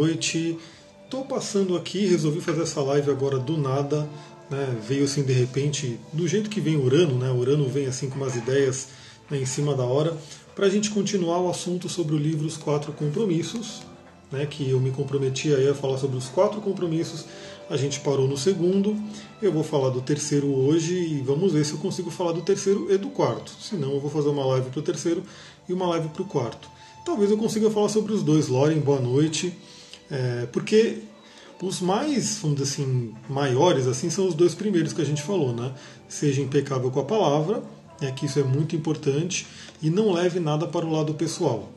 noite. Estou passando aqui, resolvi fazer essa live agora do nada. Né? Veio assim de repente, do jeito que vem Urano, né? Urano vem assim com umas ideias né, em cima da hora, para a gente continuar o assunto sobre o livro Os Quatro Compromissos, né? que eu me comprometi a falar sobre os quatro compromissos. A gente parou no segundo, eu vou falar do terceiro hoje e vamos ver se eu consigo falar do terceiro e do quarto. Se não, eu vou fazer uma live para o terceiro e uma live para o quarto. Talvez eu consiga falar sobre os dois. Loren, boa noite. É, porque os mais, vamos dizer assim, maiores assim são os dois primeiros que a gente falou, né? Seja impecável com a palavra, né, que isso é muito importante, e não leve nada para o lado pessoal.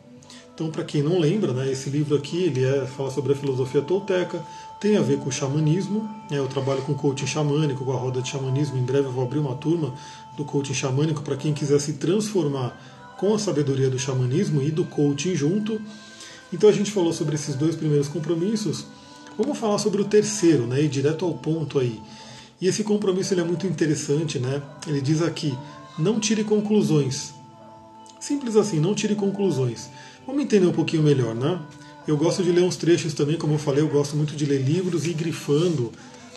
Então, para quem não lembra, né, esse livro aqui ele é, fala sobre a filosofia tolteca, tem a ver com o xamanismo. Né, eu trabalho com coaching xamânico, com a roda de xamanismo. Em breve eu vou abrir uma turma do coaching xamânico para quem quiser se transformar com a sabedoria do xamanismo e do coaching junto. Então a gente falou sobre esses dois primeiros compromissos. Vamos falar sobre o terceiro, né? E direto ao ponto aí. E esse compromisso ele é muito interessante, né? Ele diz aqui: não tire conclusões. Simples assim, não tire conclusões. Vamos entender um pouquinho melhor, né? Eu gosto de ler uns trechos também, como eu falei, eu gosto muito de ler livros e grifando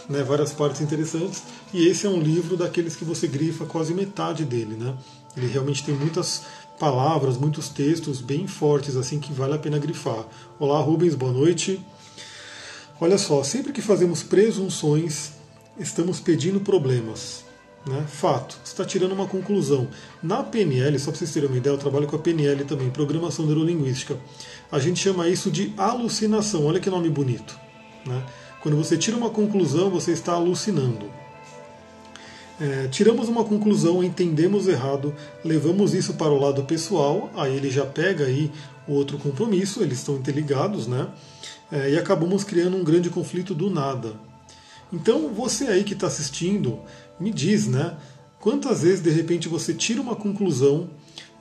né, várias partes interessantes. E esse é um livro daqueles que você grifa quase metade dele, né? Ele realmente tem muitas palavras, muitos textos bem fortes, assim que vale a pena grifar. Olá, Rubens, boa noite. Olha só, sempre que fazemos presunções, estamos pedindo problemas. Né? Fato, você está tirando uma conclusão. Na PNL, só para vocês terem uma ideia, eu trabalho com a PNL também, Programação Neurolinguística. A gente chama isso de alucinação. Olha que nome bonito. Né? Quando você tira uma conclusão, você está alucinando. É, tiramos uma conclusão, entendemos errado, levamos isso para o lado pessoal, aí ele já pega aí o outro compromisso, eles estão interligados, né? É, e acabamos criando um grande conflito do nada. Então você aí que está assistindo, me diz, né? Quantas vezes de repente você tira uma conclusão,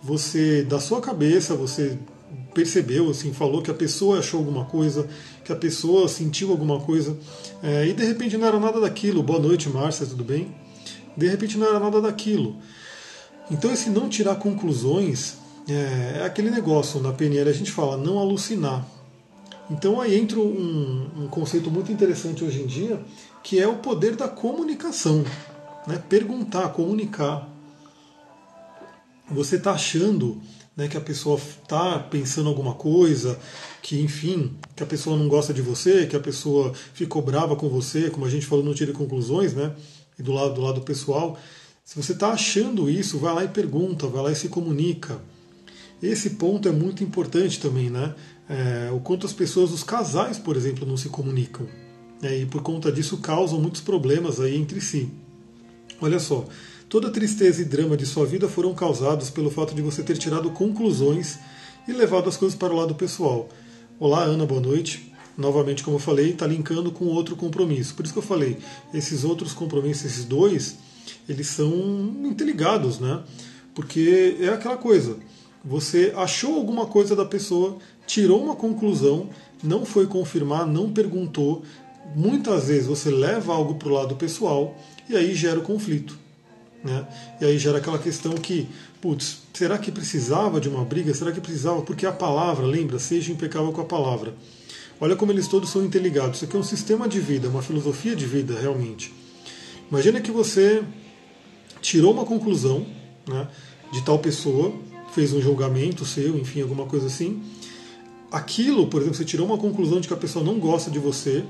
você da sua cabeça, você percebeu, assim, falou que a pessoa achou alguma coisa, que a pessoa sentiu alguma coisa, é, e de repente não era nada daquilo. Boa noite, Márcia, tudo bem? De repente não era nada daquilo. Então, esse não tirar conclusões é, é aquele negócio, na PNL a gente fala não alucinar. Então, aí entra um, um conceito muito interessante hoje em dia, que é o poder da comunicação. Né? Perguntar, comunicar. Você está achando né, que a pessoa está pensando alguma coisa, que enfim, que a pessoa não gosta de você, que a pessoa ficou brava com você, como a gente falou, não tire conclusões, né? E do lado, do lado pessoal, se você está achando isso, vai lá e pergunta, vai lá e se comunica. Esse ponto é muito importante também, né? É, o quanto as pessoas, os casais, por exemplo, não se comunicam. Né? E por conta disso causam muitos problemas aí entre si. Olha só, toda tristeza e drama de sua vida foram causados pelo fato de você ter tirado conclusões e levado as coisas para o lado pessoal. Olá, Ana, boa noite novamente, como eu falei, está linkando com outro compromisso. Por isso que eu falei, esses outros compromissos, esses dois, eles são interligados, né? Porque é aquela coisa, você achou alguma coisa da pessoa, tirou uma conclusão, não foi confirmar, não perguntou. Muitas vezes você leva algo para o lado pessoal e aí gera o conflito. Né? E aí gera aquela questão que, putz, será que precisava de uma briga? Será que precisava? Porque a palavra, lembra, seja impecável com a palavra. Olha como eles todos são interligados. Isso aqui é um sistema de vida, uma filosofia de vida, realmente. Imagina que você tirou uma conclusão né, de tal pessoa, fez um julgamento seu, enfim, alguma coisa assim. Aquilo, por exemplo, você tirou uma conclusão de que a pessoa não gosta de você,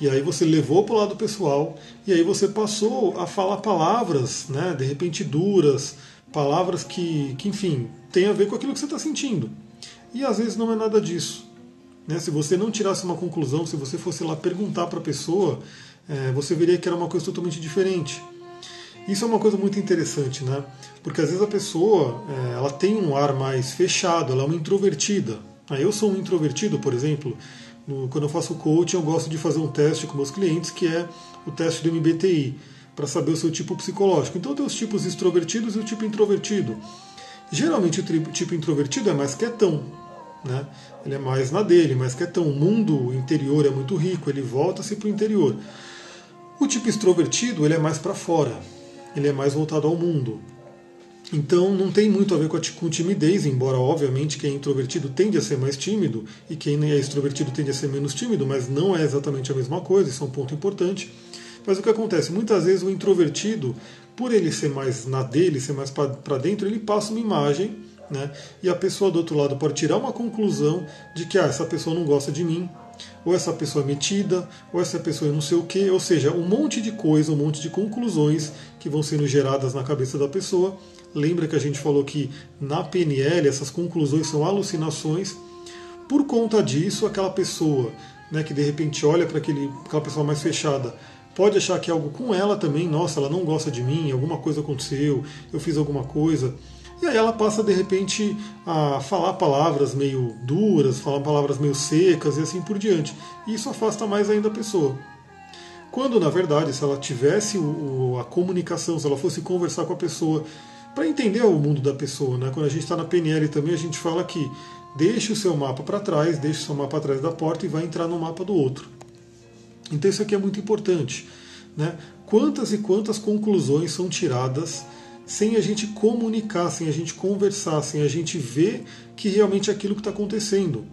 e aí você levou para o lado pessoal, e aí você passou a falar palavras, né, de repente duras, palavras que, que enfim, tem a ver com aquilo que você está sentindo. E às vezes não é nada disso. Né? Se você não tirasse uma conclusão, se você fosse lá perguntar para a pessoa, é, você veria que era uma coisa totalmente diferente. Isso é uma coisa muito interessante, né? Porque às vezes a pessoa é, ela tem um ar mais fechado, ela é uma introvertida. Ah, eu sou um introvertido, por exemplo. No, quando eu faço coaching, eu gosto de fazer um teste com meus clientes, que é o teste do MBTI, para saber o seu tipo psicológico. Então tem os tipos extrovertidos e o tipo introvertido. Geralmente o tipo introvertido é mais quietão, né? Ele é mais na dele, mais quietão. O mundo interior é muito rico, ele volta-se para o interior. O tipo extrovertido ele é mais para fora, ele é mais voltado ao mundo. Então não tem muito a ver com, a, com timidez, embora obviamente quem é introvertido tende a ser mais tímido e quem é extrovertido tende a ser menos tímido, mas não é exatamente a mesma coisa, isso é um ponto importante. Mas o que acontece? Muitas vezes o introvertido, por ele ser mais na dele, ser mais para dentro, ele passa uma imagem, né? E a pessoa do outro lado pode tirar uma conclusão de que ah, essa pessoa não gosta de mim, ou essa pessoa é metida, ou essa pessoa é não sei o quê, ou seja, um monte de coisa, um monte de conclusões que vão sendo geradas na cabeça da pessoa Lembra que a gente falou que na PNL essas conclusões são alucinações. Por conta disso, aquela pessoa né, que de repente olha para aquela pessoa mais fechada pode achar que é algo com ela também, nossa, ela não gosta de mim, alguma coisa aconteceu, eu fiz alguma coisa. E aí ela passa de repente a falar palavras meio duras, falar palavras meio secas e assim por diante. E isso afasta mais ainda a pessoa. Quando na verdade, se ela tivesse o, a comunicação, se ela fosse conversar com a pessoa para entender o mundo da pessoa. Né? Quando a gente está na PNL também, a gente fala que deixe o seu mapa para trás, deixe o seu mapa atrás da porta e vai entrar no mapa do outro. Então isso aqui é muito importante. Né? Quantas e quantas conclusões são tiradas sem a gente comunicar, sem a gente conversar, sem a gente ver que realmente é aquilo que está acontecendo.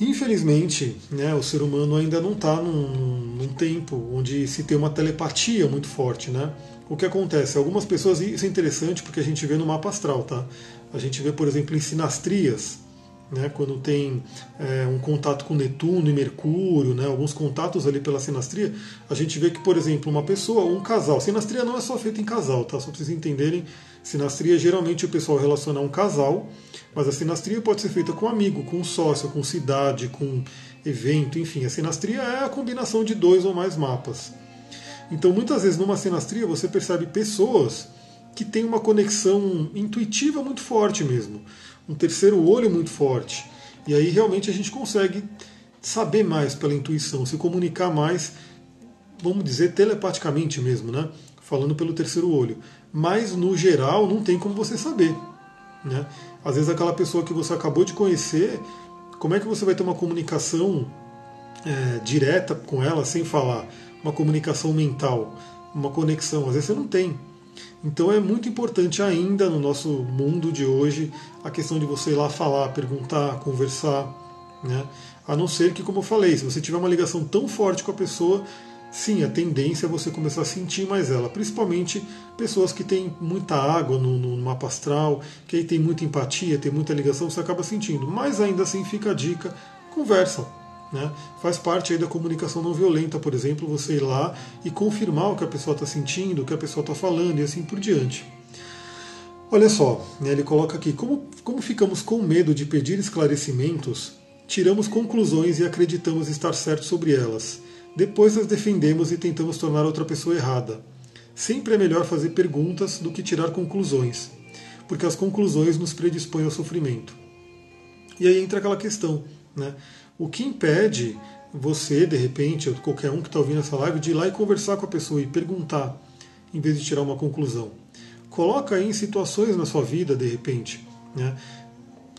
Infelizmente, né, o ser humano ainda não está num, num, tempo onde se tem uma telepatia muito forte. Né? O que acontece? Algumas pessoas, isso é interessante porque a gente vê no mapa astral, tá? A gente vê, por exemplo, em sinastrias, né, quando tem é, um contato com Netuno e Mercúrio, né, alguns contatos ali pela sinastria, a gente vê que, por exemplo, uma pessoa, um casal, sinastria não é só feita em casal, tá? Só para vocês entenderem, sinastria geralmente o pessoal relaciona a um casal, mas a sinastria pode ser feita com amigo, com sócio, com cidade, com evento, enfim. A sinastria é a combinação de dois ou mais mapas. Então, muitas vezes, numa sinastria, você percebe pessoas que têm uma conexão intuitiva muito forte mesmo, um terceiro olho muito forte. E aí, realmente, a gente consegue saber mais pela intuição, se comunicar mais, vamos dizer, telepaticamente mesmo, né? Falando pelo terceiro olho. Mas, no geral, não tem como você saber. Né? Às vezes aquela pessoa que você acabou de conhecer, como é que você vai ter uma comunicação é, direta com ela sem falar? Uma comunicação mental, uma conexão, às vezes você não tem. Então é muito importante ainda no nosso mundo de hoje a questão de você ir lá falar, perguntar, conversar, né? A não ser que, como eu falei, se você tiver uma ligação tão forte com a pessoa, sim, a tendência é você começar a sentir mais ela, principalmente pessoas que têm muita água no, no mapa astral, que aí tem muita empatia, tem muita ligação, você acaba sentindo. Mas ainda assim fica a dica, conversa. Né? Faz parte aí da comunicação não violenta, por exemplo, você ir lá e confirmar o que a pessoa está sentindo, o que a pessoa está falando e assim por diante. Olha só, né, ele coloca aqui: como, como ficamos com medo de pedir esclarecimentos, tiramos conclusões e acreditamos estar certo sobre elas. Depois as defendemos e tentamos tornar outra pessoa errada. Sempre é melhor fazer perguntas do que tirar conclusões, porque as conclusões nos predispõem ao sofrimento. E aí entra aquela questão, né? O que impede você, de repente, ou qualquer um que está ouvindo essa live, de ir lá e conversar com a pessoa e perguntar, em vez de tirar uma conclusão? Coloca aí em situações na sua vida, de repente. Né?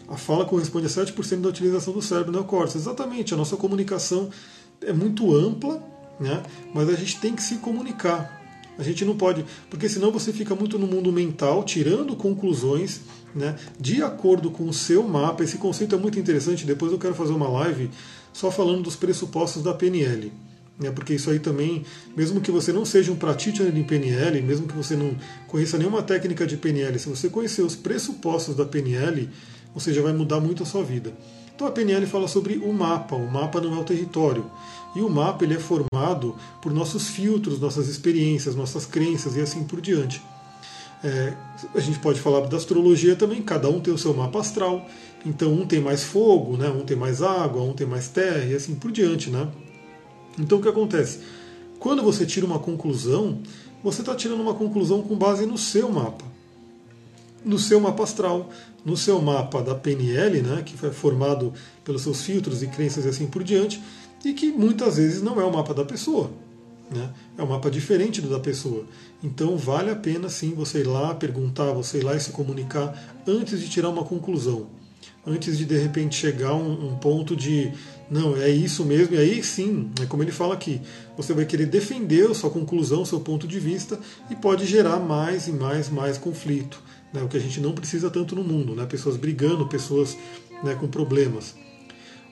A fala corresponde a 7% da utilização do cérebro neocórtex. Exatamente, a nossa comunicação é muito ampla, né? mas a gente tem que se comunicar. A gente não pode, porque senão você fica muito no mundo mental, tirando conclusões né, de acordo com o seu mapa. Esse conceito é muito interessante. Depois eu quero fazer uma live só falando dos pressupostos da PNL. Né, porque isso aí também, mesmo que você não seja um practitioner de PNL, mesmo que você não conheça nenhuma técnica de PNL, se você conhecer os pressupostos da PNL, você já vai mudar muito a sua vida. Então a PNL fala sobre o mapa, o mapa não é o território. E o mapa ele é formado por nossos filtros, nossas experiências, nossas crenças e assim por diante. É, a gente pode falar da astrologia também, cada um tem o seu mapa astral. Então um tem mais fogo, né? um tem mais água, um tem mais terra e assim por diante. Né? Então o que acontece? Quando você tira uma conclusão, você está tirando uma conclusão com base no seu mapa. No seu mapa astral, no seu mapa da PNL, né, que foi formado pelos seus filtros e crenças e assim por diante, e que muitas vezes não é o mapa da pessoa. Né? É um mapa diferente do da pessoa. Então vale a pena sim você ir lá perguntar, você ir lá e se comunicar antes de tirar uma conclusão. Antes de de repente chegar a um, um ponto de não, é isso mesmo, e aí sim, é como ele fala aqui, você vai querer defender sua conclusão, seu ponto de vista, e pode gerar mais e mais, mais conflito né, o que a gente não precisa tanto no mundo, né, pessoas brigando, pessoas né, com problemas.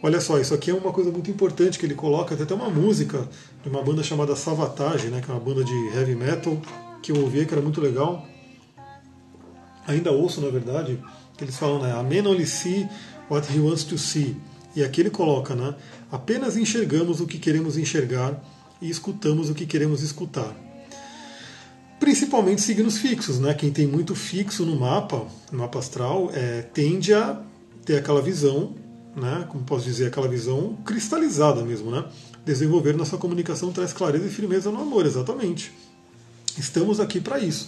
Olha só, isso aqui é uma coisa muito importante que ele coloca, tem até uma música de uma banda chamada Savatage, né, que é uma banda de heavy metal, que eu ouvi que era muito legal. Ainda ouço, na verdade, que eles falam, né, a man only see what he wants to see. E aqui ele coloca, né, apenas enxergamos o que queremos enxergar e escutamos o que queremos escutar. Principalmente signos fixos, né? Quem tem muito fixo no mapa, no mapa astral, é, tende a ter aquela visão né, como posso dizer, aquela visão cristalizada mesmo, né? Desenvolver nossa comunicação traz clareza e firmeza no amor, exatamente. Estamos aqui para isso.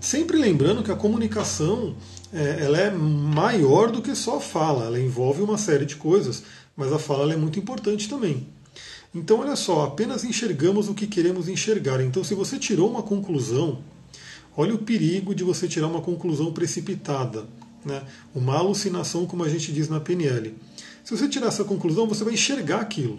Sempre lembrando que a comunicação é, ela é maior do que só a fala, ela envolve uma série de coisas, mas a fala é muito importante também. Então, olha só, apenas enxergamos o que queremos enxergar. Então, se você tirou uma conclusão, olha o perigo de você tirar uma conclusão precipitada, né? uma alucinação, como a gente diz na PNL. Se você tirar essa conclusão, você vai enxergar aquilo.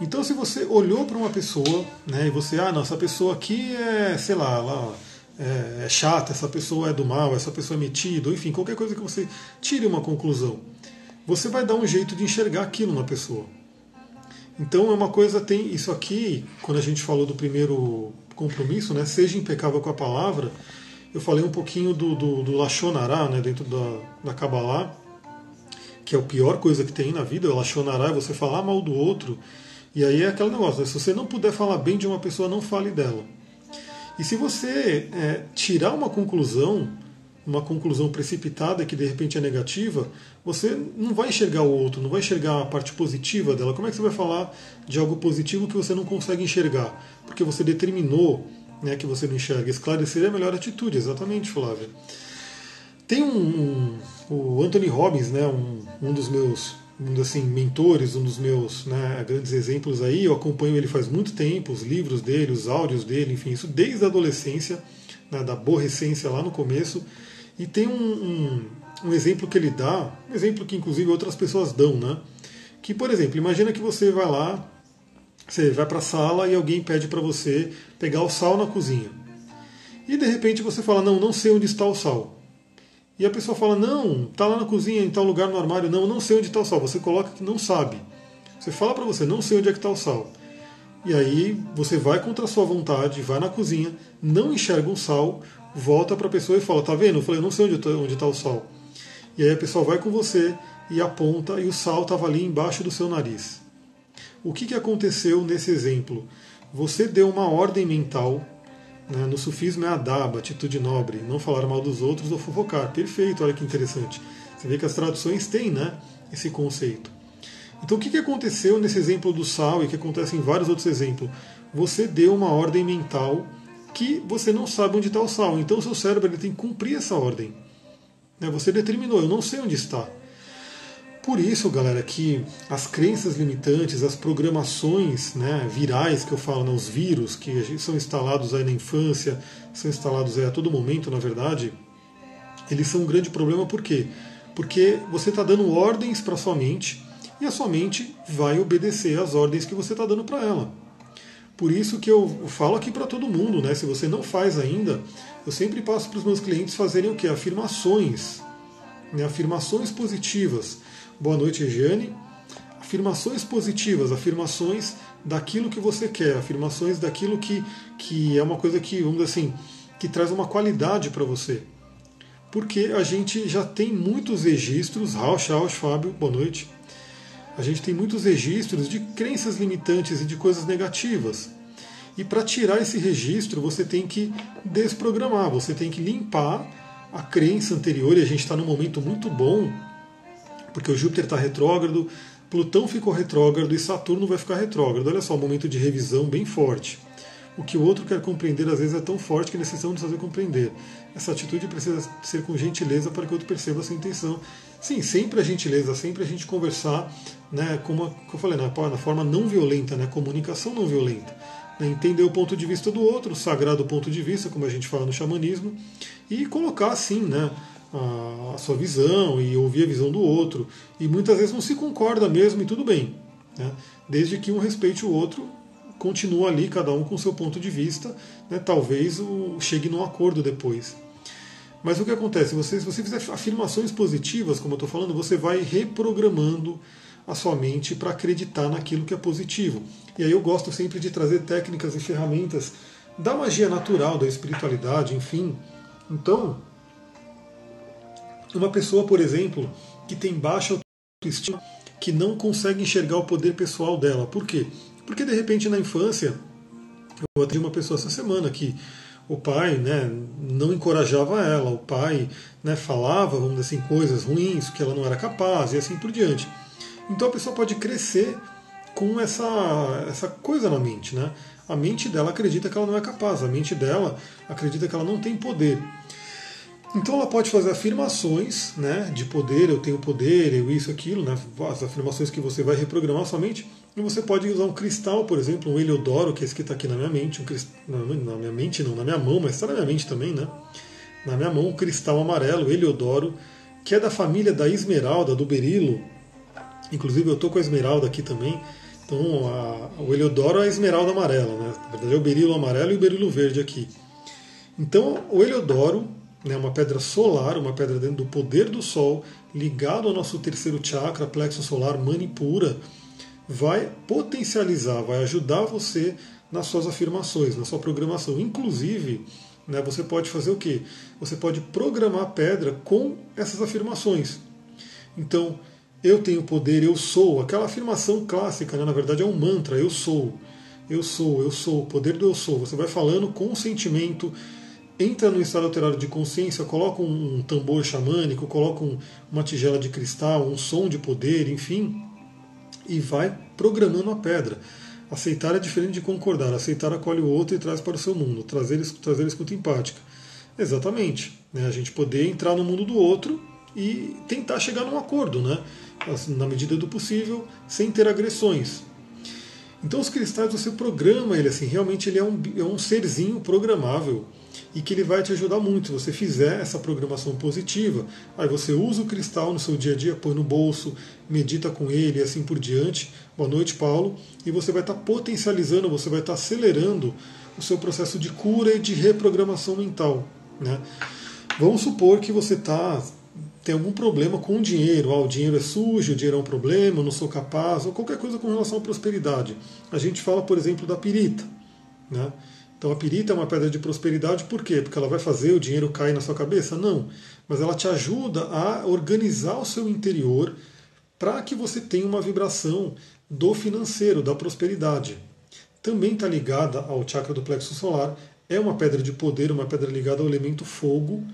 Então, se você olhou para uma pessoa, né, e você, ah, não, essa pessoa aqui é, sei lá, ela é, é chata, essa pessoa é do mal, essa pessoa é metida, enfim, qualquer coisa que você tire uma conclusão, você vai dar um jeito de enxergar aquilo na pessoa. Então, é uma coisa, tem isso aqui, quando a gente falou do primeiro compromisso, né, seja impecável com a palavra, eu falei um pouquinho do, do, do Lachonará, né, dentro da, da Kabbalah, que é a pior coisa que tem na vida, ela chonará, você falar mal do outro. E aí é aquele negócio, né? se você não puder falar bem de uma pessoa, não fale dela. E se você é, tirar uma conclusão, uma conclusão precipitada que de repente é negativa, você não vai enxergar o outro, não vai enxergar a parte positiva dela. Como é que você vai falar de algo positivo que você não consegue enxergar? Porque você determinou né, que você não enxerga. Esclarecer é a melhor atitude, exatamente, Flávia. Tem um, um, o Anthony Robbins, né, um, um dos meus um assim, mentores, um dos meus né, grandes exemplos aí. Eu acompanho ele faz muito tempo, os livros dele, os áudios dele, enfim, isso desde a adolescência, né, da aborrecência lá no começo. E tem um, um, um, exemplo que ele dá, um exemplo que inclusive outras pessoas dão, né? Que, por exemplo, imagina que você vai lá, você vai para a sala e alguém pede para você pegar o sal na cozinha. E de repente você fala: Não, não sei onde está o sal. E a pessoa fala: Não, tá lá na cozinha, em tal lugar no armário. Não, não sei onde está o sal. Você coloca que não sabe. Você fala para você: Não sei onde é que está o sal. E aí você vai contra a sua vontade, vai na cozinha, não enxerga um sal, volta para a pessoa e fala: Tá vendo? Eu falei: Não sei onde está tá o sal. E aí a pessoa vai com você e aponta e o sal estava ali embaixo do seu nariz. O que, que aconteceu nesse exemplo? Você deu uma ordem mental? No sufismo é adaba, atitude nobre, não falar mal dos outros ou fofocar. Perfeito, olha que interessante. Você vê que as traduções têm né, esse conceito. Então o que aconteceu nesse exemplo do sal e que acontece em vários outros exemplos? Você deu uma ordem mental que você não sabe onde está o sal. Então o seu cérebro ele tem que cumprir essa ordem. Né? Você determinou, eu não sei onde está. Por isso, galera, que as crenças limitantes, as programações né, virais que eu falo, né, os vírus que são instalados aí na infância, são instalados aí a todo momento, na verdade, eles são um grande problema por quê? Porque você está dando ordens para sua mente e a sua mente vai obedecer às ordens que você está dando para ela. Por isso que eu falo aqui para todo mundo, né? Se você não faz ainda, eu sempre passo para os meus clientes fazerem o que? Afirmações. Né? Afirmações positivas Boa noite, Regiane. Afirmações positivas, afirmações daquilo que você quer, afirmações daquilo que, que é uma coisa que, vamos dizer assim, que traz uma qualidade para você. Porque a gente já tem muitos registros, Rausch, Rausch, Fábio, boa noite. A gente tem muitos registros de crenças limitantes e de coisas negativas. E para tirar esse registro, você tem que desprogramar, você tem que limpar a crença anterior, e a gente está num momento muito bom porque o Júpiter está retrógrado, Plutão ficou retrógrado e Saturno vai ficar retrógrado. Olha só, um momento de revisão bem forte. O que o outro quer compreender às vezes é tão forte que necessitamos fazer compreender. Essa atitude precisa ser com gentileza para que o outro perceba a sua intenção. Sim, sempre a gentileza, sempre a gente conversar, né, como eu falei, na, forma não violenta, né, comunicação não violenta. Né, entender o ponto de vista do outro, o sagrado ponto de vista, como a gente fala no xamanismo, e colocar assim, né, a, sua visão e ouvir a visão do outro. E muitas vezes não se concorda mesmo e tudo bem. Né? Desde que um respeite o outro, continua ali, cada um com seu ponto de vista, né? talvez o, chegue num acordo depois. Mas o que acontece? Você, se você fizer afirmações positivas, como eu estou falando, você vai reprogramando a sua mente para acreditar naquilo que é positivo. E aí eu gosto sempre de trazer técnicas e ferramentas da magia natural, da espiritualidade, enfim. Então, uma pessoa, por exemplo, que tem baixa autoestima, que não consegue enxergar o poder pessoal dela. Por quê? Porque de repente na infância, eu atendi uma pessoa essa semana que o pai né, não encorajava ela, o pai né, falava, vamos dizer assim, coisas ruins, que ela não era capaz e assim por diante. Então a pessoa pode crescer com essa, essa coisa na mente. Né? A mente dela acredita que ela não é capaz, a mente dela acredita que ela não tem poder. Então ela pode fazer afirmações né, de poder, eu tenho poder, eu isso, aquilo, né, as afirmações que você vai reprogramar sua mente. E você pode usar um cristal, por exemplo, um heliodoro, que é esse que está aqui na minha mente, um crist... na minha mente não, na minha mão, mas está na minha mente também, né? Na minha mão, um cristal amarelo, heliodoro, que é da família da esmeralda, do berilo, Inclusive eu estou com a esmeralda aqui também. Então a, o heliodoro é a esmeralda amarela, né? Na verdade é o berilo amarelo e o berilo verde aqui. Então o heliodoro né, uma pedra solar, uma pedra dentro do poder do Sol, ligado ao nosso terceiro chakra, plexo solar, manipura, vai potencializar, vai ajudar você nas suas afirmações, na sua programação. Inclusive, né, você pode fazer o quê? Você pode programar a pedra com essas afirmações. Então, eu tenho poder, eu sou, aquela afirmação clássica, né? na verdade é um mantra, eu sou, eu sou, eu sou, o poder do eu sou. Você vai falando com sentimento, entra no estado alterado de consciência, coloca um tambor xamânico, coloca um, uma tigela de cristal, um som de poder, enfim, e vai programando a pedra. Aceitar é diferente de concordar. Aceitar acolhe o outro e traz para o seu mundo. Trazer, trazer escuta empática. Exatamente. Né? A gente poder entrar no mundo do outro e tentar chegar num acordo, né? na medida do possível, sem ter agressões. Então os cristais você programa ele assim, realmente ele é um, é um serzinho programável e que ele vai te ajudar muito se você fizer essa programação positiva. Aí você usa o cristal no seu dia a dia, põe no bolso, medita com ele e assim por diante. Boa noite, Paulo. E você vai estar potencializando, você vai estar acelerando o seu processo de cura e de reprogramação mental. Né? Vamos supor que você está tem algum problema com o dinheiro, ah, o dinheiro é sujo, o dinheiro é um problema, eu não sou capaz, ou qualquer coisa com relação à prosperidade. A gente fala, por exemplo, da pirita. Né? Então a pirita é uma pedra de prosperidade, por quê? Porque ela vai fazer o dinheiro cair na sua cabeça? Não. Mas ela te ajuda a organizar o seu interior para que você tenha uma vibração do financeiro, da prosperidade. Também está ligada ao chakra do plexo solar, é uma pedra de poder, uma pedra ligada ao elemento fogo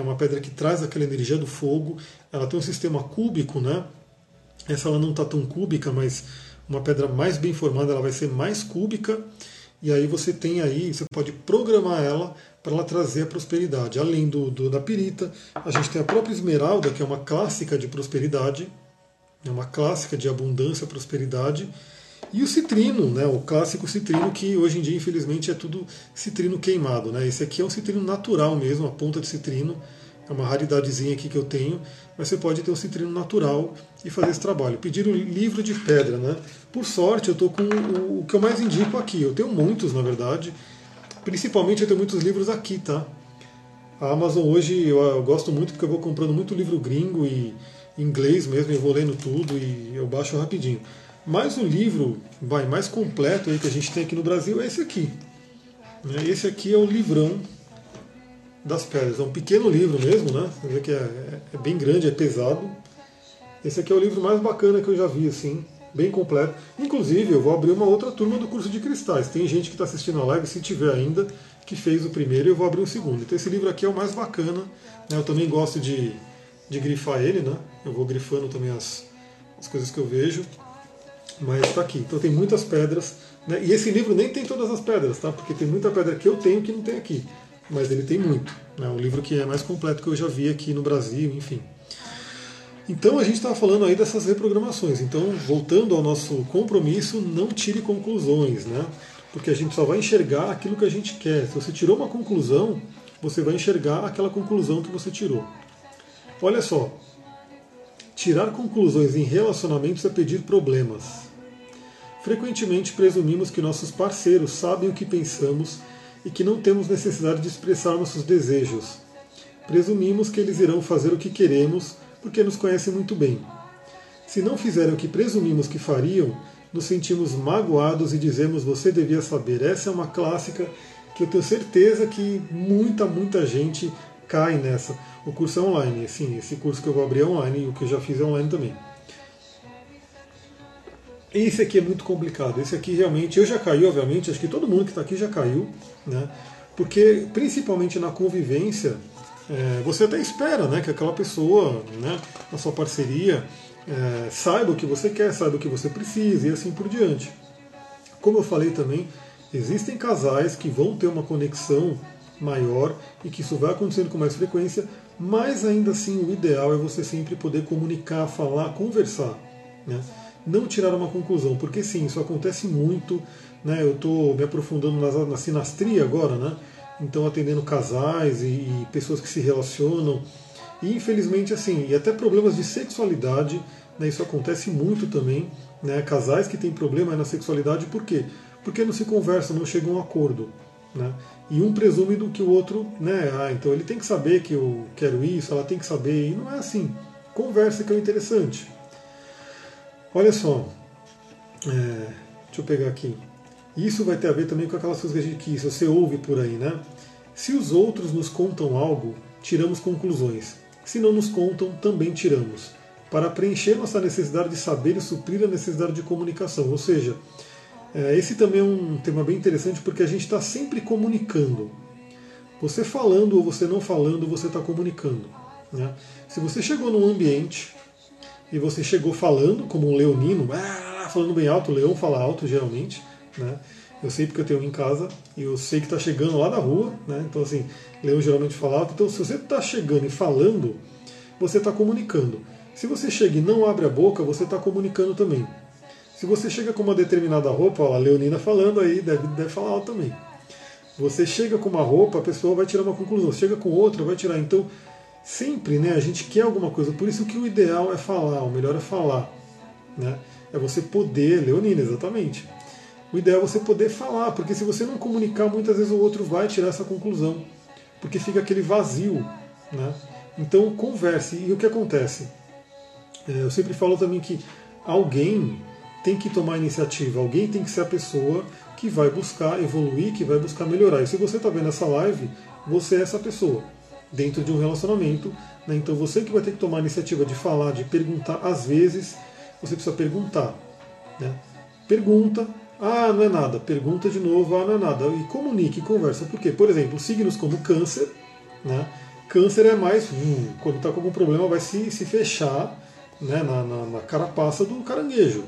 é uma pedra que traz aquela energia do fogo. Ela tem um sistema cúbico, né? Essa ela não está tão cúbica, mas uma pedra mais bem formada ela vai ser mais cúbica. E aí você tem aí, você pode programar ela para ela trazer a prosperidade. Além do, do, da pirita, a gente tem a própria esmeralda, que é uma clássica de prosperidade, é uma clássica de abundância, prosperidade. E o citrino, né, o clássico citrino, que hoje em dia, infelizmente, é tudo citrino queimado. Né? Esse aqui é um citrino natural mesmo, a ponta de citrino. É uma raridadezinha aqui que eu tenho, mas você pode ter um citrino natural e fazer esse trabalho. Pedir o um livro de pedra, né? Por sorte, eu estou com o, que eu mais indico aqui. Eu tenho muitos, na verdade. Principalmente eu tenho muitos livros aqui, tá? A Amazon hoje eu, eu gosto muito porque eu vou comprando muito livro gringo e inglês mesmo, eu vou lendo tudo e eu baixo rapidinho. Mas o livro vai mais completo aí que a gente tem aqui no Brasil é esse aqui. Né? Esse aqui é o livrão das pedras. É um pequeno livro mesmo, né? Você vê que é, é, bem grande, é pesado. Esse aqui é o livro mais bacana que eu já vi, assim, bem completo. Inclusive, eu vou abrir uma outra turma do curso de cristais. Tem gente que está assistindo a live, se tiver ainda, que fez o primeiro, eu vou abrir o segundo. Então esse livro aqui é o mais bacana. Né? Eu também gosto de, de grifar ele, né? Eu vou grifando também as, as coisas que eu vejo. Mas está aqui. Então tem muitas pedras. Né? E esse livro nem tem todas as pedras, tá? Porque tem muita pedra que eu tenho que não tem aqui. Mas ele tem muito. É um livro que é mais completo que eu já vi aqui no Brasil, enfim. Então a gente estava falando aí dessas reprogramações. Então, voltando ao nosso compromisso, não tire conclusões, né? Porque a gente só vai enxergar aquilo que a gente quer. Se você tirou uma conclusão, você vai enxergar aquela conclusão que você tirou. Olha só, Tirar conclusões em relacionamentos é pedir problemas. Frequentemente presumimos que nossos parceiros sabem o que pensamos e que não temos necessidade de expressar nossos desejos. Presumimos que eles irão fazer o que queremos, porque nos conhecem muito bem. Se não fizerem o que presumimos que fariam, nos sentimos magoados e dizemos você devia saber. Essa é uma clássica que eu tenho certeza que muita, muita gente cai nessa. O curso é online, sim, esse curso que eu vou abrir é online e o que eu já fiz é online também. Esse aqui é muito complicado. Esse aqui realmente, eu já caí, obviamente, acho que todo mundo que está aqui já caiu, né? Porque principalmente na convivência, é, você até espera né, que aquela pessoa, né, na sua parceria, é, saiba o que você quer, saiba o que você precisa e assim por diante. Como eu falei também, existem casais que vão ter uma conexão maior e que isso vai acontecendo com mais frequência, mas ainda assim o ideal é você sempre poder comunicar, falar, conversar. Né? Não tirar uma conclusão, porque sim, isso acontece muito. Né? Eu estou me aprofundando na, na sinastria agora, né? então atendendo casais e, e pessoas que se relacionam. E infelizmente, assim, e até problemas de sexualidade, né, isso acontece muito também. Né, casais que têm problema na sexualidade, por quê? Porque não se conversam, não chegam a um acordo. Né? E um presume do que o outro, né? Ah, então ele tem que saber que eu quero isso, ela tem que saber, e não é assim. Conversa que é interessante. Olha só, é, deixa eu pegar aqui. Isso vai ter a ver também com aquelas coisas que gente quis, você ouve por aí, né? Se os outros nos contam algo, tiramos conclusões. Se não nos contam, também tiramos. Para preencher nossa necessidade de saber e suprir a necessidade de comunicação. Ou seja, é, esse também é um tema bem interessante porque a gente está sempre comunicando. Você falando ou você não falando, você está comunicando. Né? Se você chegou num ambiente e você chegou falando, como um leonino, ah, falando bem alto, o leão fala alto geralmente, né? Eu sei porque eu tenho um em casa e eu sei que está chegando lá na rua, né? Então assim, leão geralmente fala alto. Então se você está chegando e falando, você está comunicando. Se você chega e não abre a boca, você está comunicando também. Se você chega com uma determinada roupa, a Leonina falando aí, deve, deve falar alto também. Você chega com uma roupa, a pessoa vai tirar uma conclusão. Chega com outra, vai tirar. Então, sempre né, a gente quer alguma coisa. Por isso que o ideal é falar, o melhor é falar. Né? É você poder, Leonina, exatamente. O ideal é você poder falar, porque se você não comunicar, muitas vezes o outro vai tirar essa conclusão. Porque fica aquele vazio. Né? Então, converse. E o que acontece? É, eu sempre falo também que alguém tem que tomar iniciativa, alguém tem que ser a pessoa que vai buscar evoluir, que vai buscar melhorar. E se você está vendo essa live, você é essa pessoa dentro de um relacionamento. Né? Então você que vai ter que tomar a iniciativa de falar, de perguntar. Às vezes você precisa perguntar. Né? Pergunta, ah, não é nada. Pergunta de novo, ah, não é nada. E comunique, conversa. Por quê? Por exemplo, signos como câncer. Né? Câncer é mais, hum, quando está com algum problema, vai se, se fechar né, na, na, na carapaça do caranguejo.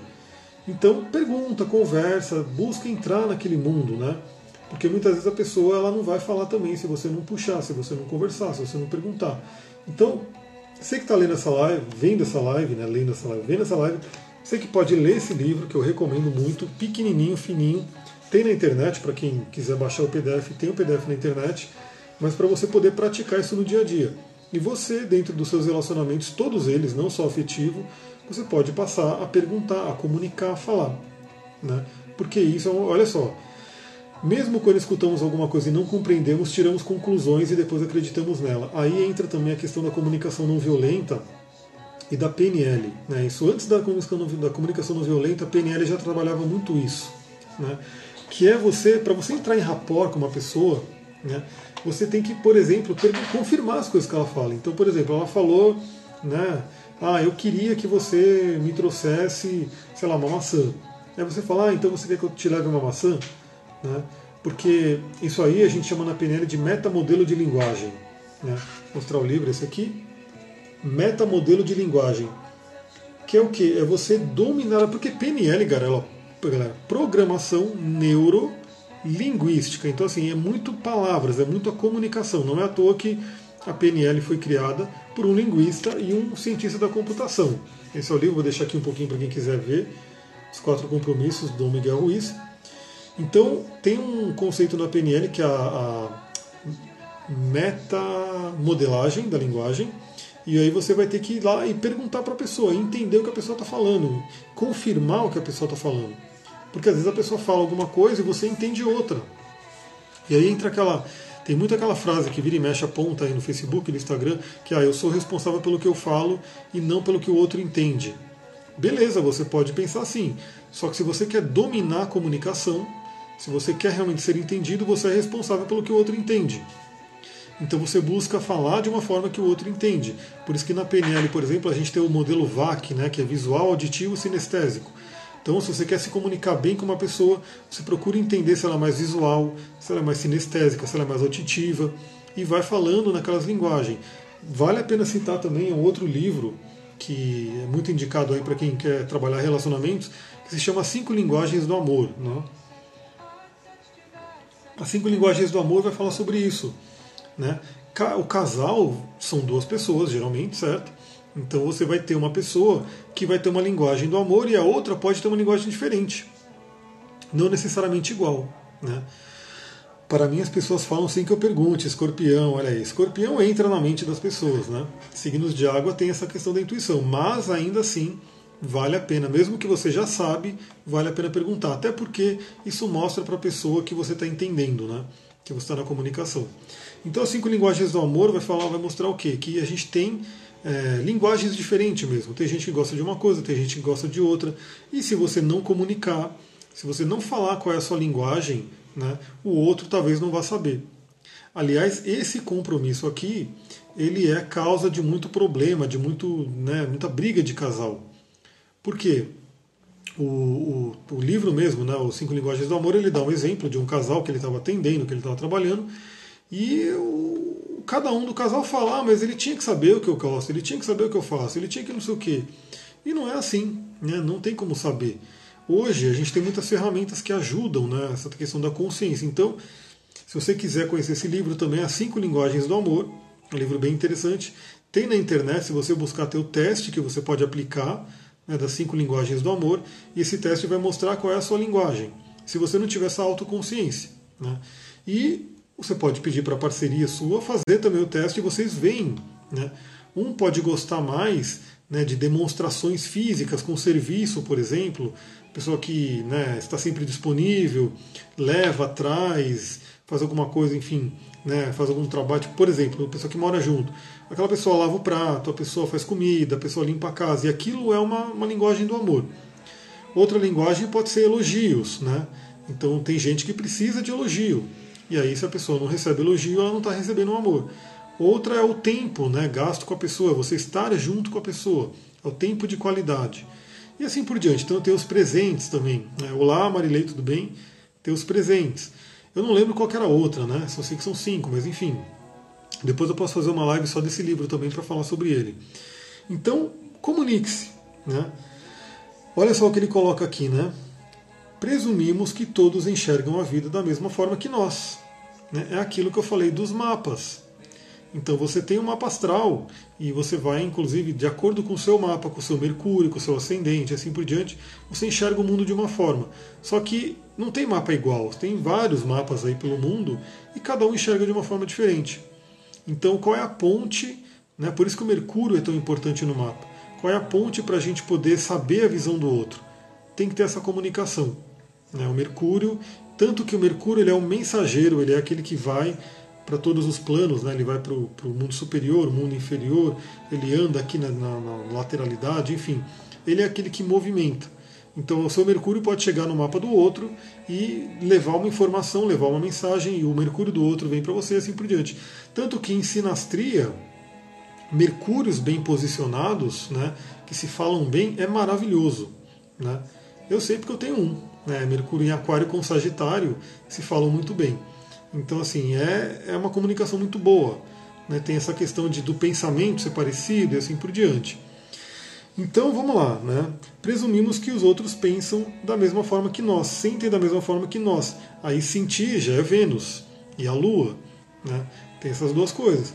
Então pergunta, conversa, busca entrar naquele mundo, né? Porque muitas vezes a pessoa ela não vai falar também se você não puxar, se você não conversar, se você não perguntar. Então, você que está lendo essa live, vendo essa live, né, lendo essa live, vendo essa live, você que pode ler esse livro que eu recomendo muito, pequenininho, fininho, tem na internet para quem quiser baixar o PDF, tem o PDF na internet, mas para você poder praticar isso no dia a dia. E você, dentro dos seus relacionamentos, todos eles, não só afetivo, você pode passar a perguntar, a comunicar, a falar. Né? Porque isso, olha só, mesmo quando escutamos alguma coisa e não compreendemos, tiramos conclusões e depois acreditamos nela. Aí entra também a questão da comunicação não violenta e da PNL. Né? Isso antes da comunicação, não, violenta, a PNL já trabalhava muito isso. Né? Que é você, para você entrar em rapport com uma pessoa, né, você tem que, por exemplo, confirmar as coisas que ela fala. Então, por exemplo, ela falou, né, ah, eu queria que você me trouxesse, sei lá, uma maçã. Aí você fala, ah, então você quer que eu te leve uma maçã? Né? Porque isso aí a gente chama na PNL de metamodelo de linguagem. Né? Vou mostrar o livro, esse aqui. Metamodelo de linguagem. Que é o que? É você dominar. Porque PNL, galera, galera programação neurolinguística. Então, assim, é muito palavras, é muito a comunicação. Não é à toa que a PNL foi criada por um linguista e um cientista da computação. Esse é o livro, vou deixar aqui um pouquinho para quem quiser ver. Os Quatro Compromissos, do Miguel Ruiz. Então, tem um conceito na PNL que é a, a metamodelagem da linguagem, e aí você vai ter que ir lá e perguntar para a pessoa, entender o que a pessoa está falando, confirmar o que a pessoa está falando. Porque às vezes a pessoa fala alguma coisa e você entende outra. E aí entra aquela Tem muito aquela frase que vira e mexe aponta aí no Facebook, no Instagram, que ah, eu sou responsável pelo que eu falo e não pelo que o outro entende. Beleza, você pode pensar assim. Só que se você quer dominar a comunicação, se você quer realmente ser entendido, você é responsável pelo que o outro entende. Então você busca falar de uma forma que o outro entende. Por isso que na PNL, por exemplo, a gente tem o modelo VAC, né, que é visual, auditivo, sinestésico. Então, se você quer se comunicar bem com uma pessoa, você procura entender se ela é mais visual, se ela é mais sinestésica, se ela é mais auditiva, e vai falando naquelas linguagens. Vale a pena citar também um outro livro que é muito indicado aí para quem quer trabalhar relacionamentos, que se chama Cinco Linguagens do Amor. Né? As Cinco Linguagens do Amor vai falar sobre isso. Né? O casal são duas pessoas, geralmente, certo? Então você vai ter uma pessoa que vai ter uma linguagem do amor e a outra pode ter uma linguagem diferente. Não necessariamente igual. Né? Para mim, as pessoas falam sem que eu pergunte, escorpião, olha aí, escorpião entra na mente das pessoas, né? Signos de água tem essa questão da intuição, mas ainda assim vale a pena, mesmo que você já sabe, vale a pena perguntar, até porque isso mostra para a pessoa que você está entendendo, né? Que você está na comunicação. Então, as cinco linguagens do amor vai falar, vai mostrar o quê? Que a gente tem é, linguagens diferentes mesmo. Tem gente que gosta de uma coisa, tem gente que gosta de outra. E se você não comunicar, se você não falar qual é a sua linguagem, né, o outro talvez não vá saber. Aliás, esse compromisso aqui, ele é causa de muito problema, de muito, né, muita briga de casal. Por quê? O, o, o, livro mesmo, né, Os Cinco Linguagens do Amor, ele dá um exemplo de um casal que ele estava atendendo, que ele estava trabalhando, e o, cada um do casal fala, ah, mas ele tinha que saber o que eu gosto, ele tinha que saber o que eu faço, ele tinha que não sei o quê. E não é assim, né? não tem como saber. Hoje a gente tem muitas ferramentas que ajudam né, essa questão da consciência. Então, se você quiser conhecer esse livro também, As Cinco Linguagens do Amor, um livro bem interessante. Tem na internet, se você buscar, ter o teste que você pode aplicar né, das cinco linguagens do amor, e esse teste vai mostrar qual é a sua linguagem, se você não tiver essa autoconsciência. Né? E você pode pedir para a parceria sua fazer também o teste e vocês veem. Né? Um pode gostar mais né, de demonstrações físicas com serviço, por exemplo, pessoa que né, está sempre disponível, leva, traz, faz alguma coisa, enfim, né, faz algum trabalho, tipo, por exemplo, pessoa que mora junto. Aquela pessoa lava o prato, a pessoa faz comida, a pessoa limpa a casa, e aquilo é uma, uma linguagem do amor. Outra linguagem pode ser elogios, né? Então tem gente que precisa de elogio. E aí, se a pessoa não recebe elogio, ela não está recebendo um amor. Outra é o tempo né, gasto com a pessoa, você estar junto com a pessoa, é o tempo de qualidade. E assim por diante. Então tem os presentes também. Né? Olá, Marilei, tudo bem? Tem os presentes. Eu não lembro qual era a outra, né? Só sei que são cinco, mas enfim. Depois eu posso fazer uma live só desse livro também para falar sobre ele. Então, comunique-se. Né? Olha só o que ele coloca aqui, né? presumimos que todos enxergam a vida da mesma forma que nós. Né? É aquilo que eu falei dos mapas. Então você tem um mapa astral e você vai, inclusive, de acordo com o seu mapa, com o seu Mercúrio, com o seu ascendente, assim por diante, você enxerga o mundo de uma forma. Só que não tem mapa igual, tem vários mapas aí pelo mundo e cada um enxerga de uma forma diferente. Então qual é a ponte? Né? Por isso que o Mercúrio é tão importante no mapa. Qual é a ponte para a gente poder saber a visão do outro? Tem que ter essa comunicação. Né? O Mercúrio, tanto que o Mercúrio ele é um mensageiro, ele é aquele que vai para todos os planos, né? ele vai para o mundo superior, mundo inferior, ele anda aqui na, na, na, lateralidade, enfim, ele é aquele que movimenta. Então o seu Mercúrio pode chegar no mapa do outro e levar uma informação, levar uma mensagem, e o Mercúrio do outro vem para você assim por diante. Tanto que em sinastria, Mercúrios bem posicionados, né, que se falam bem, é maravilhoso. Né? Eu sei porque eu tenho um né, Mercúrio em Aquário com Sagitário se falam muito bem. Então, assim, é, é uma comunicação muito boa. Né, tem essa questão de, do pensamento ser parecido e assim por diante. Então, vamos lá. Né? Presumimos que os outros pensam da mesma forma que nós, sentem da mesma forma que nós. Aí sentir já é Vênus e a Lua. Né? Tem essas duas coisas.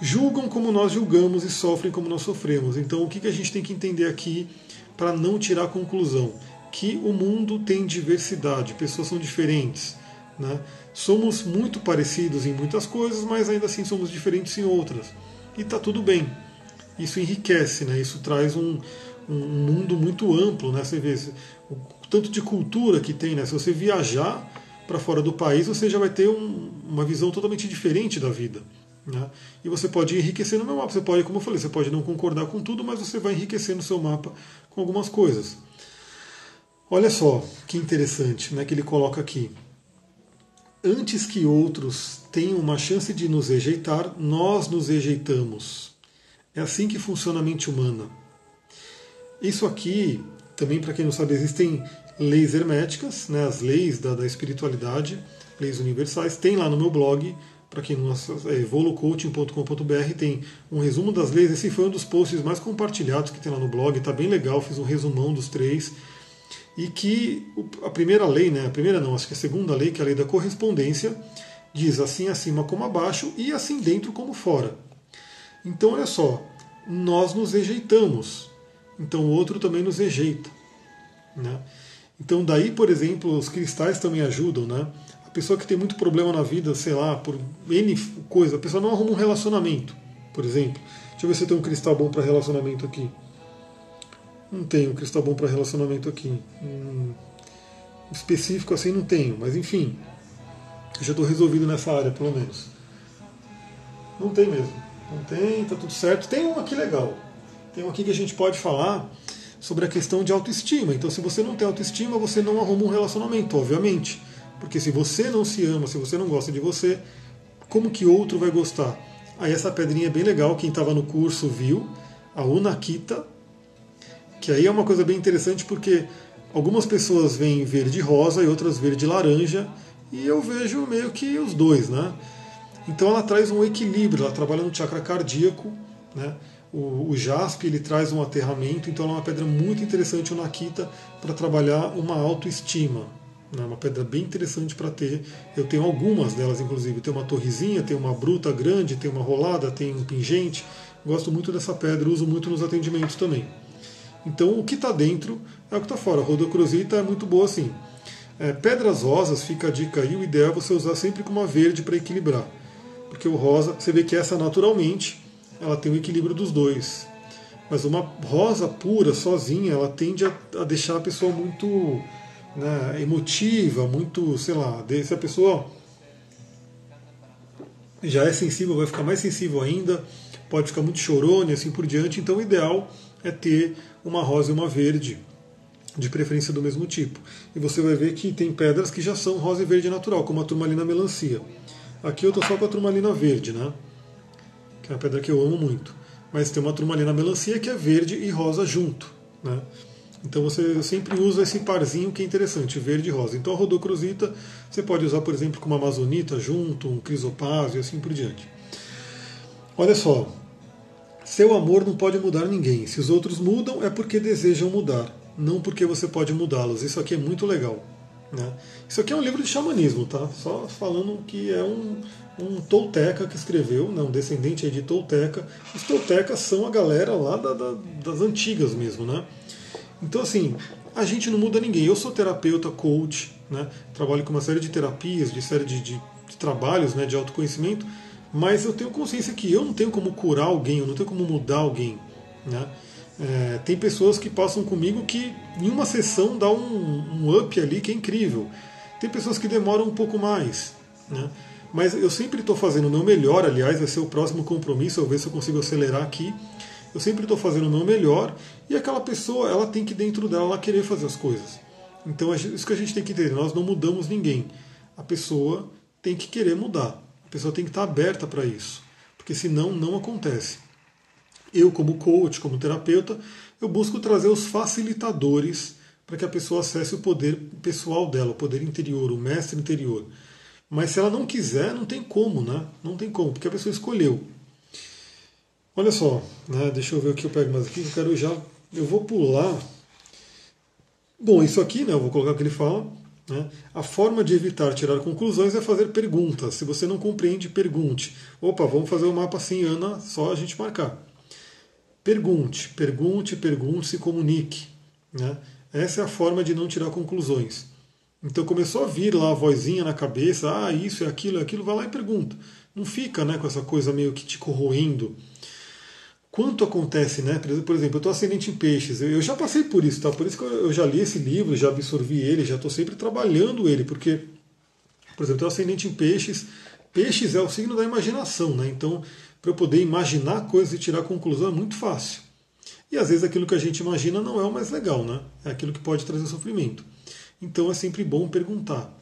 Julgam como nós julgamos e sofrem como nós sofremos. Então, o que, a gente tem que entender aqui para não tirar conclusão? que o mundo tem diversidade, pessoas são diferentes. Né? Somos muito parecidos em muitas coisas, mas ainda assim somos diferentes em outras. E está tudo bem. Isso enriquece, né? isso traz um, um mundo muito amplo. Né? Você vê o tanto de cultura que tem. Né? Se você viajar para fora do país, você já vai ter um, uma visão totalmente diferente da vida. Né? E você pode enriquecer no meu mapa. Você pode, como eu falei, você pode não concordar com tudo, mas você vai enriquecer no seu mapa com algumas coisas. Olha só que interessante né, que ele coloca aqui. Antes que outros tenham uma chance de nos rejeitar, nós nos rejeitamos. É assim que funciona a mente humana. Isso aqui, também para quem não sabe, existem leis herméticas, né, as leis da, da espiritualidade, leis universais. Tem lá no meu blog, para quem não é evolucoaching.com.br, tem um resumo das leis. Esse foi um dos posts mais compartilhados que tem lá no blog, está bem legal, fiz um resumão dos três. E que a primeira lei, né, a primeira não, acho que a segunda lei, que é a lei da correspondência, diz assim acima como abaixo e assim dentro como fora. Então, olha só, nós nos rejeitamos, então o outro também nos rejeita. Né? Então daí, por exemplo, os cristais também ajudam, né? A pessoa que tem muito problema na vida, sei lá, por N coisa, a pessoa não arruma um relacionamento, por exemplo. Deixa eu ver se eu tenho um cristal bom para relacionamento aqui. Não tenho um cristal bom para relacionamento aqui. Hum, específico assim não tenho, mas enfim. Eu já estou resolvido nessa área, pelo menos. Não tem mesmo. Não tem, tá tudo certo. Tem um aqui legal. Tem um aqui que a gente pode falar sobre a questão de autoestima. Então, se você não tem autoestima, você não arruma um relacionamento, obviamente. Porque se você não se ama, se você não gosta de você, como que outro vai gostar? Aí essa pedrinha é bem legal, quem estava no curso viu, a Unakita, que aí é uma coisa bem interessante porque algumas pessoas veem verde rosa e outras verde laranja, e eu vejo meio que os dois, né? Então ela traz um equilíbrio, ela trabalha no chakra cardíaco, né? O, o jaspe ele traz um aterramento, então ela é uma pedra muito interessante, o Nakita, para trabalhar uma autoestima. É uma pedra bem interessante para ter. Eu tenho algumas delas, inclusive. Tem uma torrezinha, tem uma bruta grande, tem uma rolada, tem um pingente. Gosto muito dessa pedra, uso muito nos atendimentos também. Então o que está dentro é o que está fora. Rodocrosita é muito boa assim. É, pedras rosas, fica a dica aí, o ideal é você usar sempre com uma verde para equilibrar. Porque o rosa, você vê que essa naturalmente ela tem o equilíbrio dos dois. Mas uma rosa pura, sozinha, ela tende a, a deixar a pessoa muito né, emotiva, muito, sei lá, se a pessoa já é sensível, vai ficar mais sensível ainda, pode ficar muito chorona e assim por diante. Então o ideal é ter uma rosa e uma verde, de preferência do mesmo tipo. E você vai ver que tem pedras que já são rosa e verde natural, como a turmalina melancia. Aqui eu estou só com a turmalina verde, né? que é uma pedra que eu amo muito. Mas tem uma turmalina melancia que é verde e rosa junto. Né? Então você sempre usa esse parzinho que é interessante, verde e rosa. Então a rodocrosita você pode usar, por exemplo, com uma amazonita junto, um crisopásio e assim por diante. Olha só, seu amor não pode mudar ninguém. Se os outros mudam, é porque desejam mudar, não porque você pode mudá-los. Isso aqui é muito legal. Né? Isso aqui é um livro de xamanismo, tá? Só falando que é um, um tolteca que escreveu, né? um descendente de tolteca. Os toltecas são a galera lá da, da, das antigas mesmo, né? Então, assim, a gente não muda ninguém. Eu sou terapeuta, coach, né? trabalho com uma série de terapias, de série de, de, de trabalhos né? de autoconhecimento, mas eu tenho consciência que eu não tenho como curar alguém, eu não tenho como mudar alguém. Né? É, tem pessoas que passam comigo que em uma sessão dá um, um, up ali que é incrível. Tem pessoas que demoram um pouco mais. Né? Mas eu sempre estou fazendo o meu melhor, aliás, vai ser o próximo compromisso, eu ver se eu consigo acelerar aqui. Eu sempre estou fazendo o meu melhor e aquela pessoa ela tem que dentro dela ela querer fazer as coisas. Então isso que a gente tem que entender, nós não mudamos ninguém. A pessoa tem que querer mudar. A pessoa tem que estar aberta para isso. Porque senão não acontece. Eu, como coach, como terapeuta, eu busco trazer os facilitadores para que a pessoa acesse o poder pessoal dela, o poder interior, o mestre interior. Mas se ela não quiser, não tem como, né? Não tem como, porque a pessoa escolheu. Olha só, né? deixa eu ver o que eu pego mais aqui, eu quero já. Eu vou pular. Bom, isso aqui, né? Eu vou colocar o que ele fala. Né? A forma de evitar tirar conclusões é fazer perguntas. Se você não compreende, pergunte. Opa, vamos fazer o um mapa assim, Ana, só a gente marcar. Pergunte, pergunte, pergunte, se comunique. Né? Essa é a forma de não tirar conclusões. Então começou a vir lá a vozinha na cabeça, ah, isso é aquilo, é aquilo, vai lá e pergunta. Não fica né, com essa coisa meio que te corroendo. Quanto acontece, né? Por exemplo, eu estou ascendente em peixes, eu já passei por isso, tá? Por isso que eu já li esse livro, já absorvi ele, já estou sempre trabalhando ele, porque Por exemplo, eu ascendente em peixes. Peixes é o signo da imaginação, né? Então, para eu poder imaginar coisas e tirar conclusão é muito fácil. E às vezes aquilo que a gente imagina não é o mais legal, né? É aquilo que pode trazer sofrimento. Então é sempre bom perguntar.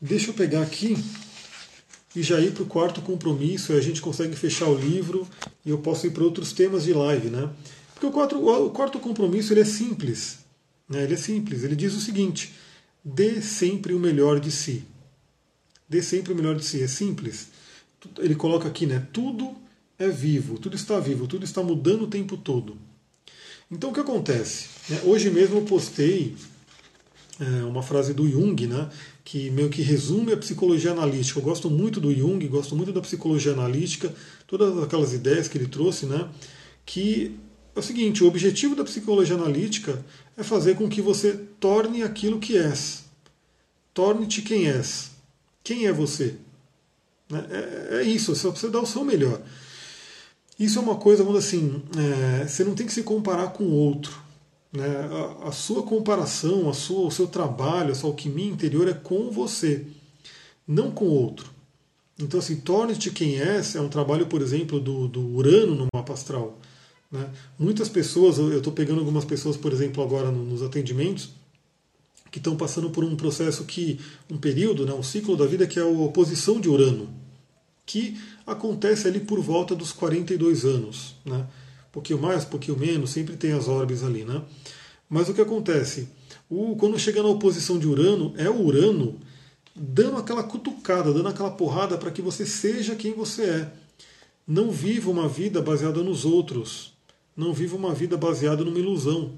Deixa eu pegar aqui e já ir para o quarto compromisso, e a gente consegue fechar o livro e eu posso ir para outros temas de live, né? Porque o quarto, o quarto compromisso ele é simples, né? Ele é simples. Ele diz o seguinte: dê sempre o melhor de si. Dê sempre o melhor de si. É simples. Ele coloca aqui, né? Tudo é vivo, tudo está vivo, tudo está mudando o tempo todo. Então o que acontece? Né? Hoje mesmo eu postei é, uma frase do Jung, né? que meio que resume a psicologia analítica. Eu gosto muito do Jung, gosto muito da psicologia analítica, todas aquelas ideias que ele trouxe, né? que é o seguinte, o objetivo da psicologia analítica é fazer com que você torne aquilo que és. Torne-te quem és. Quem é você? Né? É, é isso, você precisa dar o seu melhor. Isso é uma coisa, assim, é, você não tem que se comparar com o outro. Né? A, a, sua comparação, a sua, o seu trabalho, a sua alquimia interior é com você, não com o outro. Então, assim, torne-te quem és é um trabalho, por exemplo, do, do Urano no mapa astral. Né? Muitas pessoas, eu estou pegando algumas pessoas, por exemplo, agora nos atendimentos, que estão passando por um processo que, um período, né, um ciclo da vida que é a oposição de Urano, que acontece ali por volta dos 42 anos. Né? Pouquinho mais, pouquinho menos, sempre tem as órbes ali. Né? Mas o que acontece? O, quando chega na oposição de Urano, é o Urano dando aquela cutucada, dando aquela porrada para que você seja quem você é. Não viva uma vida baseada nos outros. Não viva uma vida baseada numa ilusão.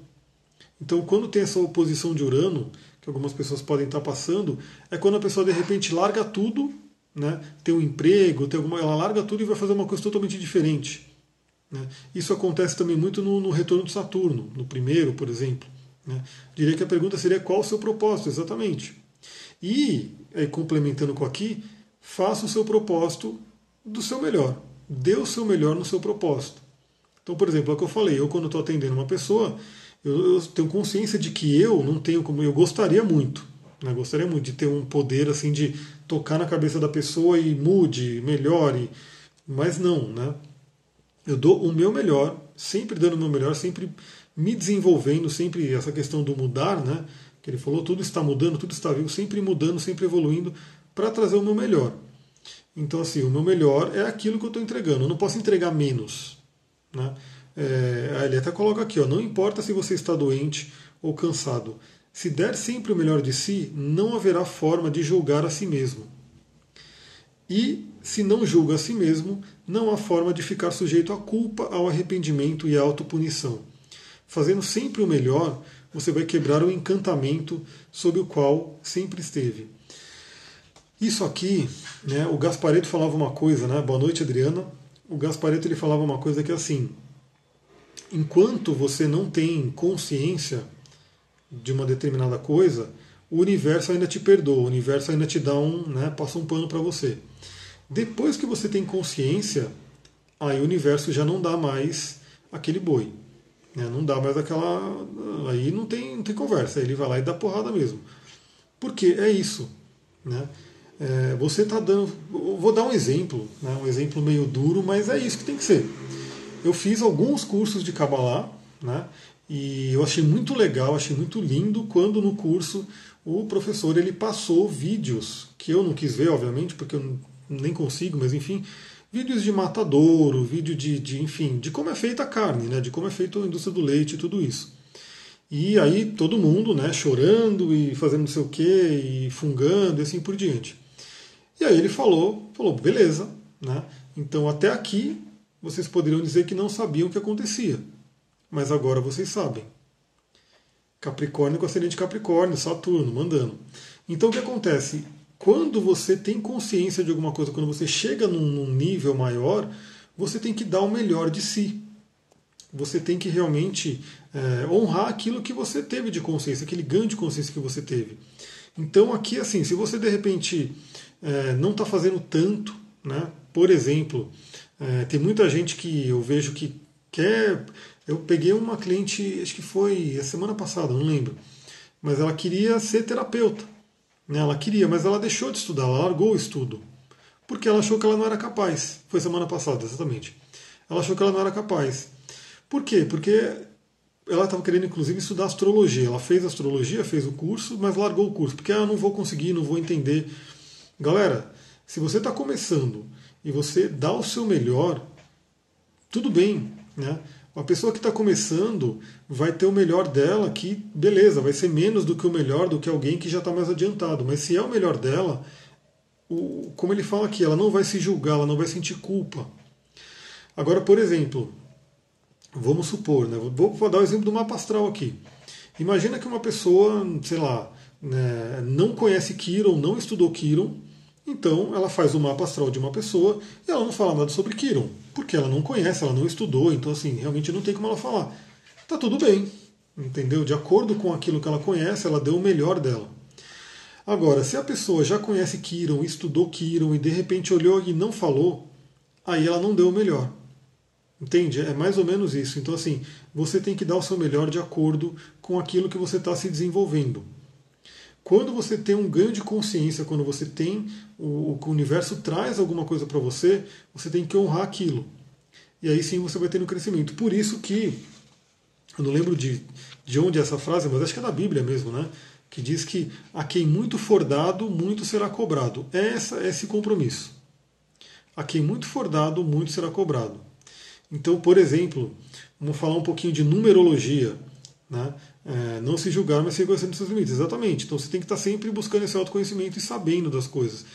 Então, quando tem essa oposição de Urano, que algumas pessoas podem estar passando, é quando a pessoa de repente larga tudo, né? tem um emprego, tem alguma, ela larga tudo e vai fazer uma coisa totalmente diferente. Né? Isso acontece também muito no, no, retorno de Saturno, no primeiro, por exemplo. Né? Diria que a pergunta seria qual o seu propósito, exatamente. E, aí, complementando com aqui, faça o seu propósito do seu melhor. Dê o seu melhor no seu propósito. Então, por exemplo, é o que eu falei, eu quando estou atendendo uma pessoa, eu, eu, tenho consciência de que eu não tenho como. Eu gostaria muito, né? gostaria muito de ter um poder assim de tocar na cabeça da pessoa e mude, melhore, mas não, né? Eu dou o meu melhor, sempre dando o meu melhor, sempre me desenvolvendo, sempre essa questão do mudar, né? Que ele falou, tudo está mudando, tudo está vivo, sempre mudando, sempre evoluindo para trazer o meu melhor. Então, assim, o meu melhor é aquilo que eu estou entregando. Eu não posso entregar menos, né? É, ele até coloca aqui, ó, não importa se você está doente ou cansado, se der sempre o melhor de si, não haverá forma de julgar a si mesmo. E se não julga a si mesmo, não há forma de ficar sujeito à culpa, ao arrependimento e à autopunição. Fazendo sempre o melhor, você vai quebrar o encantamento sob o qual sempre esteve. Isso aqui, né, o Gaspareto falava uma coisa, né? Boa noite, Adriana. O Gaspareto ele falava uma coisa que é assim: enquanto você não tem consciência de uma determinada coisa, o universo ainda te perdoa, o universo ainda te dá um, né, passa um pano para você. Depois que você tem consciência, aí o universo já não dá mais aquele boi. Né, não dá mais aquela. Aí não tem, não tem conversa, ele vai lá e dá porrada mesmo. Porque é isso. Né? É, você está dando. Vou dar um exemplo, né, um exemplo meio duro, mas é isso que tem que ser eu fiz alguns cursos de Kabbalah, né? E eu achei muito legal, achei muito lindo quando no curso o professor ele passou vídeos que eu não quis ver, obviamente, porque eu nem consigo, mas enfim, vídeos de matadouro, vídeo de, de enfim, de como é feita a carne, né? De como é feita a indústria do leite e tudo isso. E aí todo mundo, né, chorando e fazendo não sei o que, e fungando e assim por diante. E aí ele falou, falou, beleza, né? Então até aqui vocês poderiam dizer que não sabiam o que acontecia. Mas agora vocês sabem. Capricórnio com ascendente Capricórnio, Saturno, mandando. Então o que acontece? Quando você tem consciência de alguma coisa, quando você chega num, num nível maior, você tem que dar o melhor de si. Você tem que realmente é, honrar aquilo que você teve de consciência, aquele ganho de consciência que você teve. Então aqui assim, se você de repente é, não está fazendo tanto, né? Por exemplo, é, tem muita gente que eu vejo que quer. Eu peguei uma cliente, acho que foi a semana passada, não lembro, mas ela queria ser terapeuta. Né? Ela queria, mas ela deixou de estudar, ela largou o estudo. Porque ela achou que ela não era capaz. Foi semana passada, exatamente. Ela achou que ela não era capaz. Por quê? Porque ela estava querendo, inclusive, estudar astrologia. Ela fez astrologia, fez o curso, mas largou o curso, porque ah, não vou conseguir, não vou entender. Galera, se você está começando e você dá o seu melhor, tudo bem. Né? Uma pessoa que está começando vai ter o melhor dela, que beleza, vai ser menos do que o melhor do que alguém que já está mais adiantado. Mas se é o melhor dela, o, como ele fala aqui, ela não vai se julgar, ela não vai sentir culpa. Agora, por exemplo, vamos supor, né, vou, vou dar o exemplo do mapa astral aqui. Imagina que uma pessoa, sei lá, né, não conhece Kiron, não estudou Kiron, então ela faz o mapa astral de uma pessoa e ela não fala nada sobre Kiron, porque ela não conhece, ela não estudou, então assim, realmente não tem como ela falar. Tá tudo bem, entendeu? De acordo com aquilo que ela conhece, ela deu o melhor dela. Agora, se a pessoa já conhece Kiron, estudou Kiron e de repente olhou e não falou, aí ela não deu o melhor. Entende? É mais ou menos isso. Então, assim, você tem que dar o seu melhor de acordo com aquilo que você está se desenvolvendo. Quando você tem um ganho de consciência, quando você tem o, o universo traz alguma coisa para você, você tem que honrar aquilo. E aí sim você vai ter um crescimento. Por isso que, eu não lembro de, de onde é essa frase, mas acho que é da Bíblia mesmo, né? Que diz que a quem muito for dado, muito será cobrado. É essa, é esse compromisso. A quem muito for dado, muito será cobrado. Então, por exemplo, vamos falar um pouquinho de numerologia. Né? É, não se julgar, mas se reconhecer nos seus limites. Exatamente. Então você tem que estar sempre buscando esse autoconhecimento e sabendo das coisas.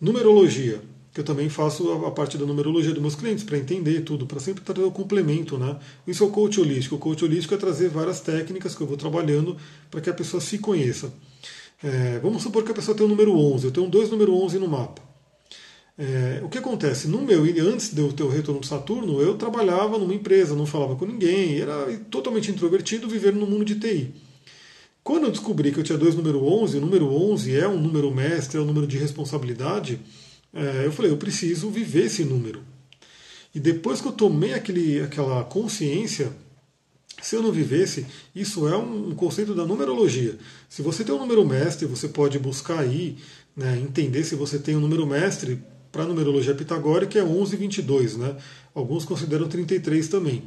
Numerologia, que eu também faço a parte da numerologia dos meus clientes, para entender tudo, para sempre trazer o complemento. Né? Isso é o coach holístico. O coach holístico é trazer várias técnicas que eu vou trabalhando para que a pessoa se conheça. É, vamos supor que a pessoa tem o número 11. Eu tenho dois número 11 no mapa. É, o que acontece? No meu, antes de eu ter o retorno de Saturno, eu trabalhava numa empresa, não falava com ninguém, era totalmente introvertido, vivendo no mundo de TI. Quando eu descobri que eu tinha dois número 11, o número 11 é um número mestre, é um número de responsabilidade, é, eu falei, eu preciso viver esse número. E depois que eu tomei aquele, aquela consciência, se eu não vivesse, isso é um conceito da numerologia. Se você tem um número mestre, você pode buscar aí, né, entender se você tem um número mestre, para a numerologia pitagórica é 11 22, né? Alguns consideram 33 também.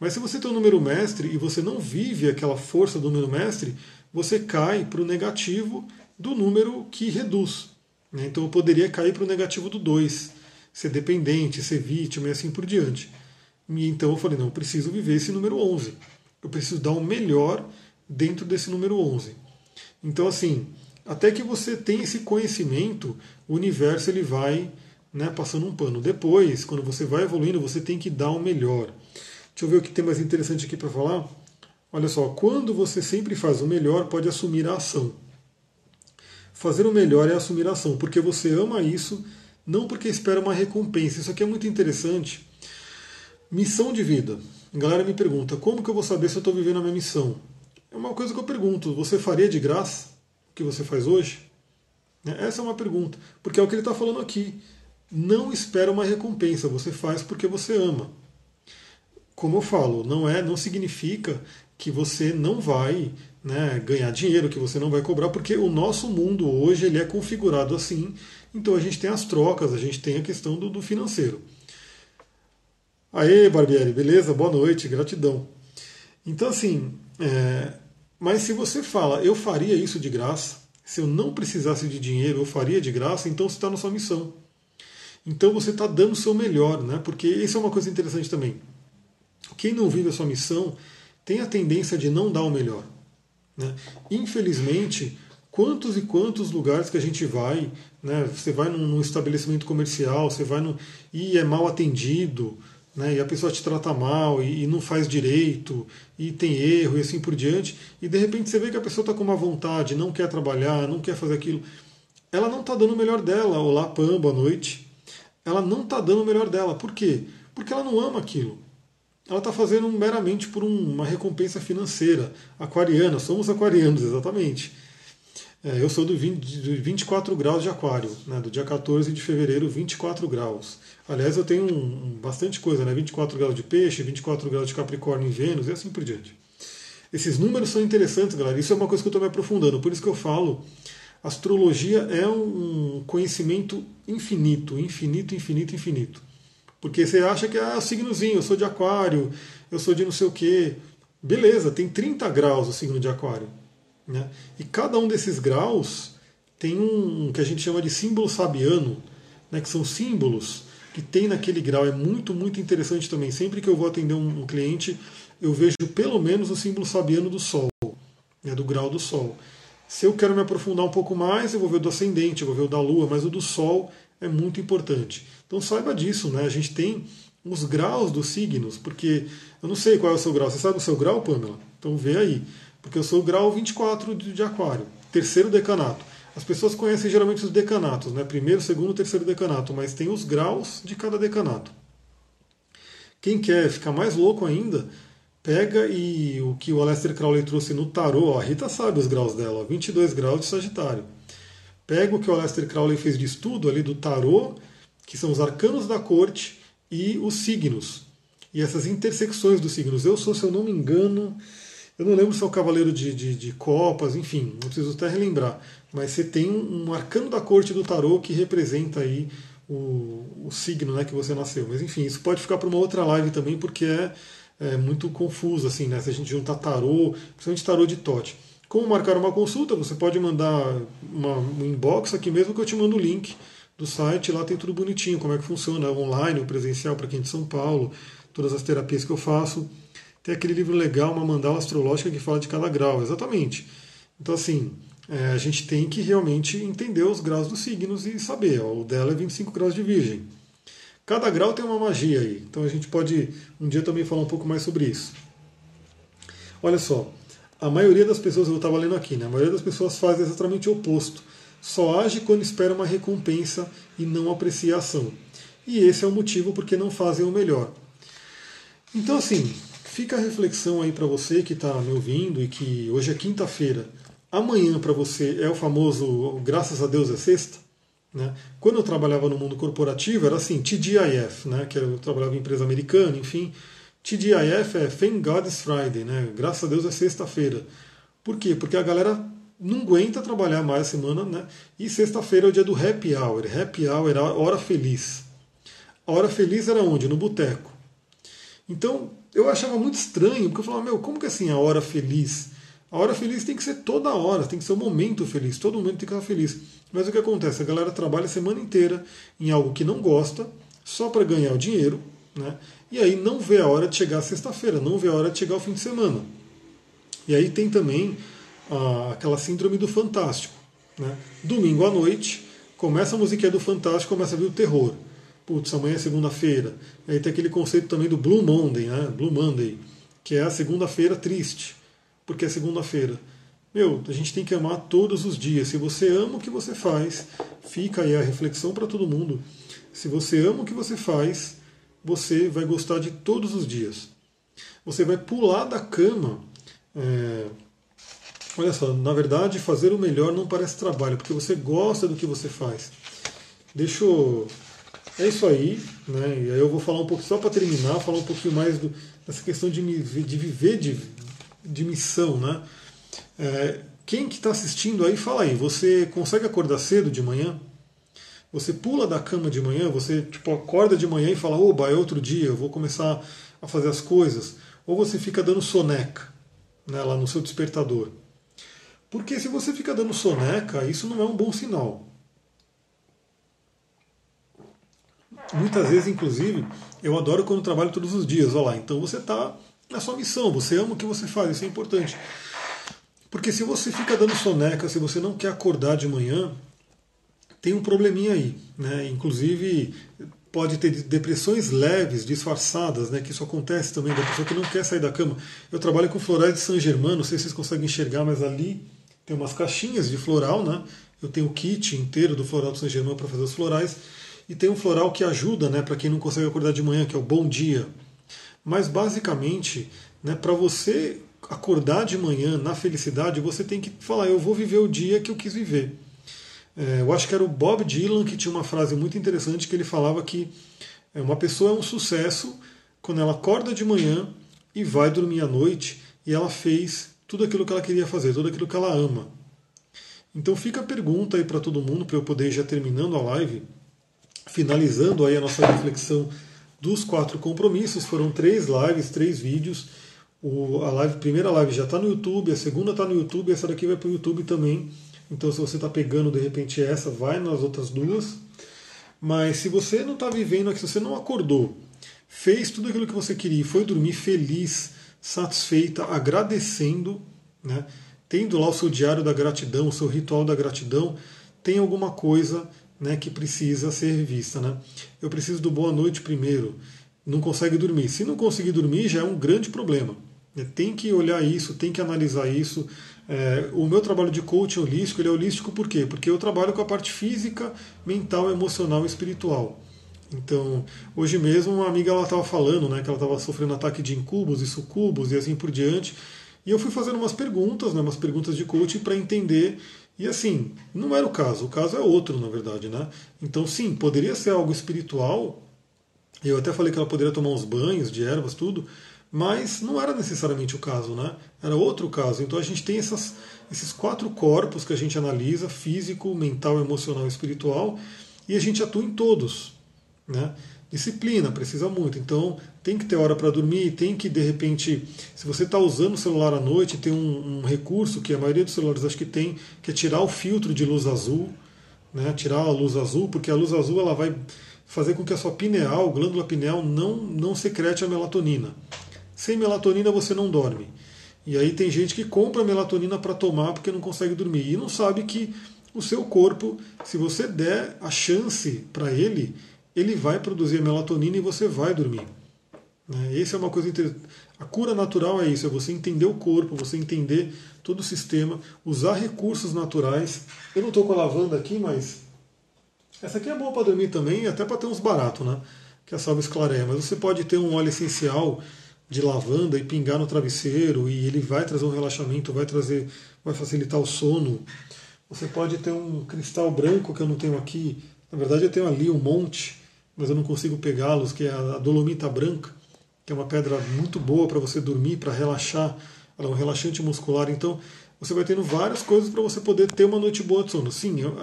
Mas se você tem um número mestre e você não vive aquela força do número mestre, você cai para o negativo do número que reduz. Né? Então eu poderia cair para o negativo do 2, ser dependente, ser vítima e assim por diante. E então eu falei, não, eu preciso viver esse número 11. Eu preciso dar o melhor dentro desse número 11. Então assim, até que você tenha esse conhecimento, o universo ele vai né, passando um pano. Depois, quando você vai evoluindo, você tem que dar o melhor. Deixa eu ver o que tem mais interessante aqui para falar. Olha só, quando você sempre faz o melhor, pode assumir a ação. Fazer o melhor é assumir a ação, porque você ama isso, não porque espera uma recompensa. Isso aqui é muito interessante. Missão de vida. A galera me pergunta: como que eu vou saber se eu estou vivendo a minha missão? É uma coisa que eu pergunto: você faria de graça? Que você faz hoje? Né, essa é uma pergunta, porque é o que ele está falando aqui. Não espera uma recompensa, você faz porque você ama. Como eu falo, não é, não significa que você não vai né, ganhar dinheiro, que você não vai cobrar, porque o nosso mundo hoje ele é configurado assim. Então a gente tem as trocas, a gente tem a questão do, do financeiro. Aê, Barbieri, beleza? Boa noite, gratidão. Então, assim, é, mas se você fala, eu faria isso de graça, se eu não precisasse de dinheiro, eu faria de graça, então você está na sua missão. Então você está dando o seu melhor, né? Porque isso é uma coisa interessante também. Quem não vive a sua missão tem a tendência de não dar o melhor. Né? Infelizmente, quantos e quantos lugares que a gente vai, né? Você vai num, num estabelecimento comercial, você vai no, e é mal atendido, né, e a pessoa te trata mal e, e, não faz direito e tem erro e assim por diante, e de repente você vê que a pessoa está com uma vontade, não quer trabalhar, não quer fazer aquilo, ela não está dando o melhor dela. Olá, Pam, boa noite. Ela não está dando o melhor dela. Por quê? Porque ela não ama aquilo. Ela está fazendo meramente por um, uma recompensa financeira. Aquariana, somos aquarianos, exatamente. É, eu sou do, 20, do 24 graus de aquário, né, do dia 14 de fevereiro, 24 graus. Aliás, eu tenho um, bastante coisa, né? 24 graus de peixe, 24 graus de Capricórnio em Vênus e assim por diante. Esses números são interessantes, galera. Isso é uma coisa que eu estou me aprofundando. Por isso que eu falo, Astrologia é um conhecimento infinito, infinito, infinito, infinito. Porque você acha que ah, é o signozinho, eu sou de aquário, eu sou de não sei o quê. Beleza, tem 30 graus o signo de aquário. Né? E cada um desses graus tem um que a gente chama de símbolo sabiano, né, que são símbolos que tem naquele grau. É muito, muito interessante também. Sempre que eu vou atender um, um cliente, eu vejo pelo menos o símbolo sabiano do Sol, né, do grau do Sol. Se eu quero me aprofundar um pouco mais, eu vou ver o do ascendente, eu vou ver o da Lua, mas o do Sol é muito importante. Então saiba disso, né? A gente tem os graus dos signos, porque eu não sei qual é o seu grau. Você sabe o seu grau, Pamela? Então vê aí. Porque eu sou o grau 24 de, Aquário, terceiro decanato. As pessoas conhecem geralmente os decanatos, né? primeiro, segundo, terceiro decanato, mas tem os graus de cada decanato. Quem quer ficar mais louco ainda, pega e o que o Aleister Crowley trouxe no tarô, a Rita sabe os graus dela, ó, 22 graus de Sagitário. Pega o que o Aleister Crowley fez de estudo ali do tarô, que são os arcanos da corte e os signos. E essas intersecções dos signos. Eu sou, se eu não me engano, eu não lembro se é o Cavaleiro de, de, de Copas, enfim, não preciso até relembrar. Mas você tem um arcano da corte do tarô que representa aí o, o signo né, que você nasceu. Mas enfim, isso pode ficar para uma outra live também, porque é, é, muito confuso, assim, né? Se a gente juntar tarô, principalmente tarô de Tote. Como marcar uma consulta, você pode mandar uma, um inbox aqui mesmo que eu te mando o link do site, lá tem tudo bonitinho, como é que funciona, online, o presencial para quem é de São Paulo, todas as terapias que eu faço. Tem aquele livro legal, uma mandala astrológica que fala de cada grau, exatamente. Então, assim, é, a gente tem que realmente entender os graus dos signos e saber. Ó, o dela é 25 graus de Virgem. Cada grau tem uma magia aí. Então a gente pode um dia também falar um pouco mais sobre isso. Olha só, a maioria das pessoas, eu estava lendo aqui, né? A maioria das pessoas faz exatamente o oposto. Só age quando espera uma recompensa e não aprecia a ação. E esse é o motivo porque não fazem o melhor. Então, assim, Fica a reflexão aí para você que está me ouvindo e que hoje é quinta-feira. Amanhã para você é o famoso graças a Deus é sexta. Né? Quando eu trabalhava no mundo corporativo era assim, TGIF, né? que eu trabalhava em empresa americana, enfim. TGIF é Thank God it's Friday, né? graças a Deus é sexta-feira. Por quê? Porque a galera não aguenta trabalhar mais a semana, né? E sexta-feira é o dia do happy hour. Happy hour era a hora feliz. A hora feliz era onde? No boteco. Então, eu achava muito estranho, porque eu falava, meu, como que assim a hora feliz? A hora feliz tem que ser toda hora, tem que ser o um momento feliz, todo momento tem que estar feliz. Mas o que acontece? A galera trabalha a semana inteira em algo que não gosta, só para ganhar o dinheiro, né? e aí não vê a hora de chegar sexta-feira, não vê a hora de chegar o fim de semana. E aí tem também ah, aquela síndrome do fantástico. Né? Domingo à noite, começa a musiquinha do fantástico, começa a vir o terror putz, amanhã é segunda-feira. Aí tem aquele conceito também do Blue Monday, né? Blue Monday, que é a segunda-feira triste, porque é segunda-feira. Meu, a gente tem que amar todos os dias. Se você ama o que você faz, fica aí a reflexão para todo mundo. Se você ama o que você faz, você vai gostar de todos os dias. Você vai pular da cama. É... Olha só, na verdade, fazer o melhor não parece trabalho, porque você gosta do que você faz. Deixa eu é isso aí, né? E aí eu vou falar um pouco, só para terminar, falar um pouquinho mais do, dessa questão de, de viver de, de missão, né? É, quem que está assistindo aí, fala aí, você consegue acordar cedo de manhã? Você pula da cama de manhã, você tipo, acorda de manhã e fala, oba, é outro dia, eu vou começar a fazer as coisas. Ou você fica dando soneca né, lá no seu despertador. Porque se você fica dando soneca, isso não é um bom sinal. Muitas vezes, inclusive, eu adoro quando trabalho todos os dias. Olha lá, então você está na sua missão, você ama o que você faz, isso é importante. Porque se você fica dando soneca, se você não quer acordar de manhã, tem um probleminha aí. Né? Inclusive, pode ter depressões leves, disfarçadas, né? que isso acontece também, da pessoa que não quer sair da cama. Eu trabalho com florais de Saint Germain, não sei se vocês conseguem enxergar, mas ali tem umas caixinhas de floral, né? Eu tenho o kit inteiro do floral de Saint Germain para fazer os florais. E tem um floral que ajuda né, para quem não consegue acordar de manhã, que é o bom dia. Mas basicamente, né, para você acordar de manhã na felicidade, você tem que falar: eu vou viver o dia que eu quis viver. É, eu acho que era o Bob Dylan que tinha uma frase muito interessante que ele falava que é, uma pessoa é um sucesso quando ela acorda de manhã e vai dormir à noite e ela fez tudo aquilo que ela queria fazer, tudo aquilo que ela ama. Então fica a pergunta aí para todo mundo, para eu poder ir já terminando a live, finalizando aí a nossa reflexão dos quatro compromissos. Foram três lives, três vídeos. O, a, live, primeira live já está no YouTube, a segunda está no YouTube, essa daqui vai para o YouTube também. Então, se você está pegando de repente essa, vai nas outras duas. Mas se você não está vivendo aqui, se você não acordou, fez tudo aquilo que você queria, foi dormir feliz, satisfeita, agradecendo, né? tendo lá o seu diário da gratidão, o seu ritual da gratidão, tem alguma coisa né, que precisa ser revista. Né? Eu preciso do boa noite primeiro. Não consegue dormir. Se não conseguir dormir, já é um grande problema. Tem que olhar isso, tem que analisar isso. É, o meu trabalho de coaching holístico ele é holístico por quê? Porque eu trabalho com a parte física, mental, emocional e espiritual. Então, hoje mesmo uma amiga ela estava falando né, que ela estava sofrendo ataque de incubos e sucubos e assim por diante. E eu fui fazendo umas perguntas, né, umas perguntas de coaching para entender. E assim, não era o caso, o caso é outro, na verdade. Né? Então, sim, poderia ser algo espiritual. Eu até falei que ela poderia tomar uns banhos de ervas, tudo, mas não era necessariamente o caso, né? Era outro caso. Então a gente tem essas, esses quatro corpos que a gente analisa: físico, mental, emocional e espiritual, e a gente atua em todos. Né? Disciplina precisa muito, então tem que ter hora para dormir, tem que de repente, se você está usando o celular à noite, tem um, um, recurso que a maioria dos celulares acho que tem, que é tirar o filtro de luz azul, né? tirar a luz azul, porque a luz azul ela vai fazer com que a sua pineal, glândula pineal, não, não secrete a melatonina. Sem melatonina você não dorme. E aí tem gente que compra melatonina para tomar porque não consegue dormir e não sabe que o seu corpo, se você der a chance para ele, ele vai produzir a melatonina e você vai dormir. Né? Essa é uma coisa interessante. A cura natural é isso, é você entender o corpo, você entender todo o sistema, usar recursos naturais. Eu não estou com a lavanda aqui, mas essa aqui é boa para dormir também, até para ter uns baratos, né? Que a salva esclareia. Mas você pode ter um óleo essencial de lavanda e pingar no travesseiro e ele vai trazer um relaxamento, vai trazer, vai facilitar o sono. Você pode ter um cristal branco que eu não tenho aqui. Na verdade eu tenho ali um monte mas eu não consigo pegá-los, que é a dolomita branca, que é uma pedra muito boa para você dormir, para relaxar, ela é um relaxante muscular. Então, você vai tendo várias coisas para você poder ter uma noite boa de sono. Sim, eu,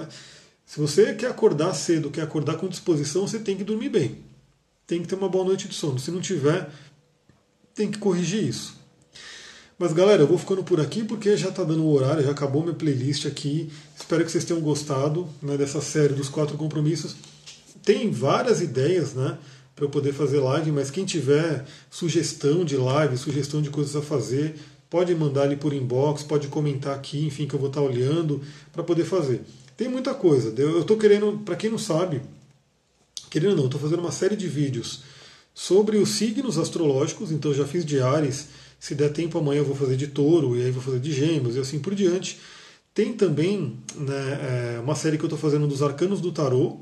se você quer acordar cedo, quer acordar com disposição, você tem que dormir bem. Tem que ter uma boa noite de sono. Se não tiver, tem que corrigir isso. Mas galera, eu vou ficando por aqui porque já está dando o horário, já acabou minha playlist aqui. Espero que vocês tenham gostado né, dessa série dos quatro compromissos. Tem várias ideias, né? Para eu poder fazer live, mas quem tiver sugestão de live, sugestão de coisas a fazer, pode mandar ali por inbox, pode comentar aqui, enfim, que eu vou estar olhando para poder fazer. Tem muita coisa. Eu estou querendo, para quem não sabe, querendo não, estou fazendo uma série de vídeos sobre os signos astrológicos, então já fiz de Ares, se der tempo amanhã eu vou fazer de touro, e aí vou fazer de gêmeos e assim por diante. Tem também né, é, uma série que eu estou fazendo dos arcanos do tarô,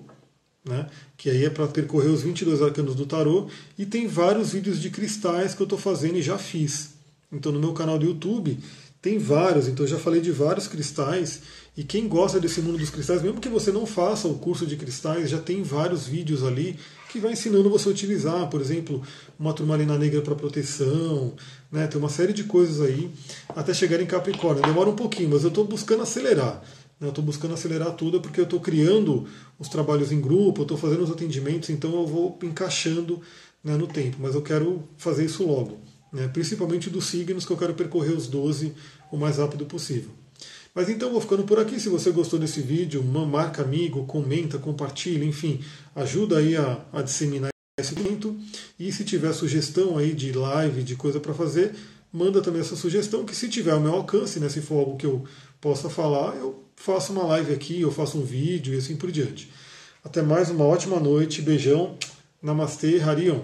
né? que aí é para percorrer os 22 arcanos do tarô, e tem vários vídeos de cristais que eu estou fazendo e já fiz. Então no meu canal do YouTube tem vários, então eu já falei de vários cristais, e quem gosta desse mundo dos cristais, mesmo que você não faça o curso de cristais, já tem vários vídeos ali que vai ensinando você a utilizar, por exemplo, uma turmalina negra para proteção, né? tem uma série de coisas aí, até chegar em Capricórnio. Demora um pouquinho, mas eu estou buscando acelerar. Eu estou buscando acelerar tudo porque eu estou criando os trabalhos em grupo, estou fazendo os atendimentos, então eu vou encaixando né, no tempo, mas eu quero fazer isso logo. Né, principalmente dos signos que eu quero percorrer os 12 o mais rápido possível. Mas então vou ficando por aqui. Se você gostou desse vídeo, marca amigo, comenta, compartilha, enfim, ajuda aí a, a disseminar esse momento. E se tiver sugestão aí de live, de coisa para fazer, manda também essa sugestão, que se tiver ao meu alcance, né, se for algo que eu possa falar, eu faço uma live aqui, eu faço um vídeo e assim por diante. Até mais, uma ótima noite, beijão, Namastê, Harion.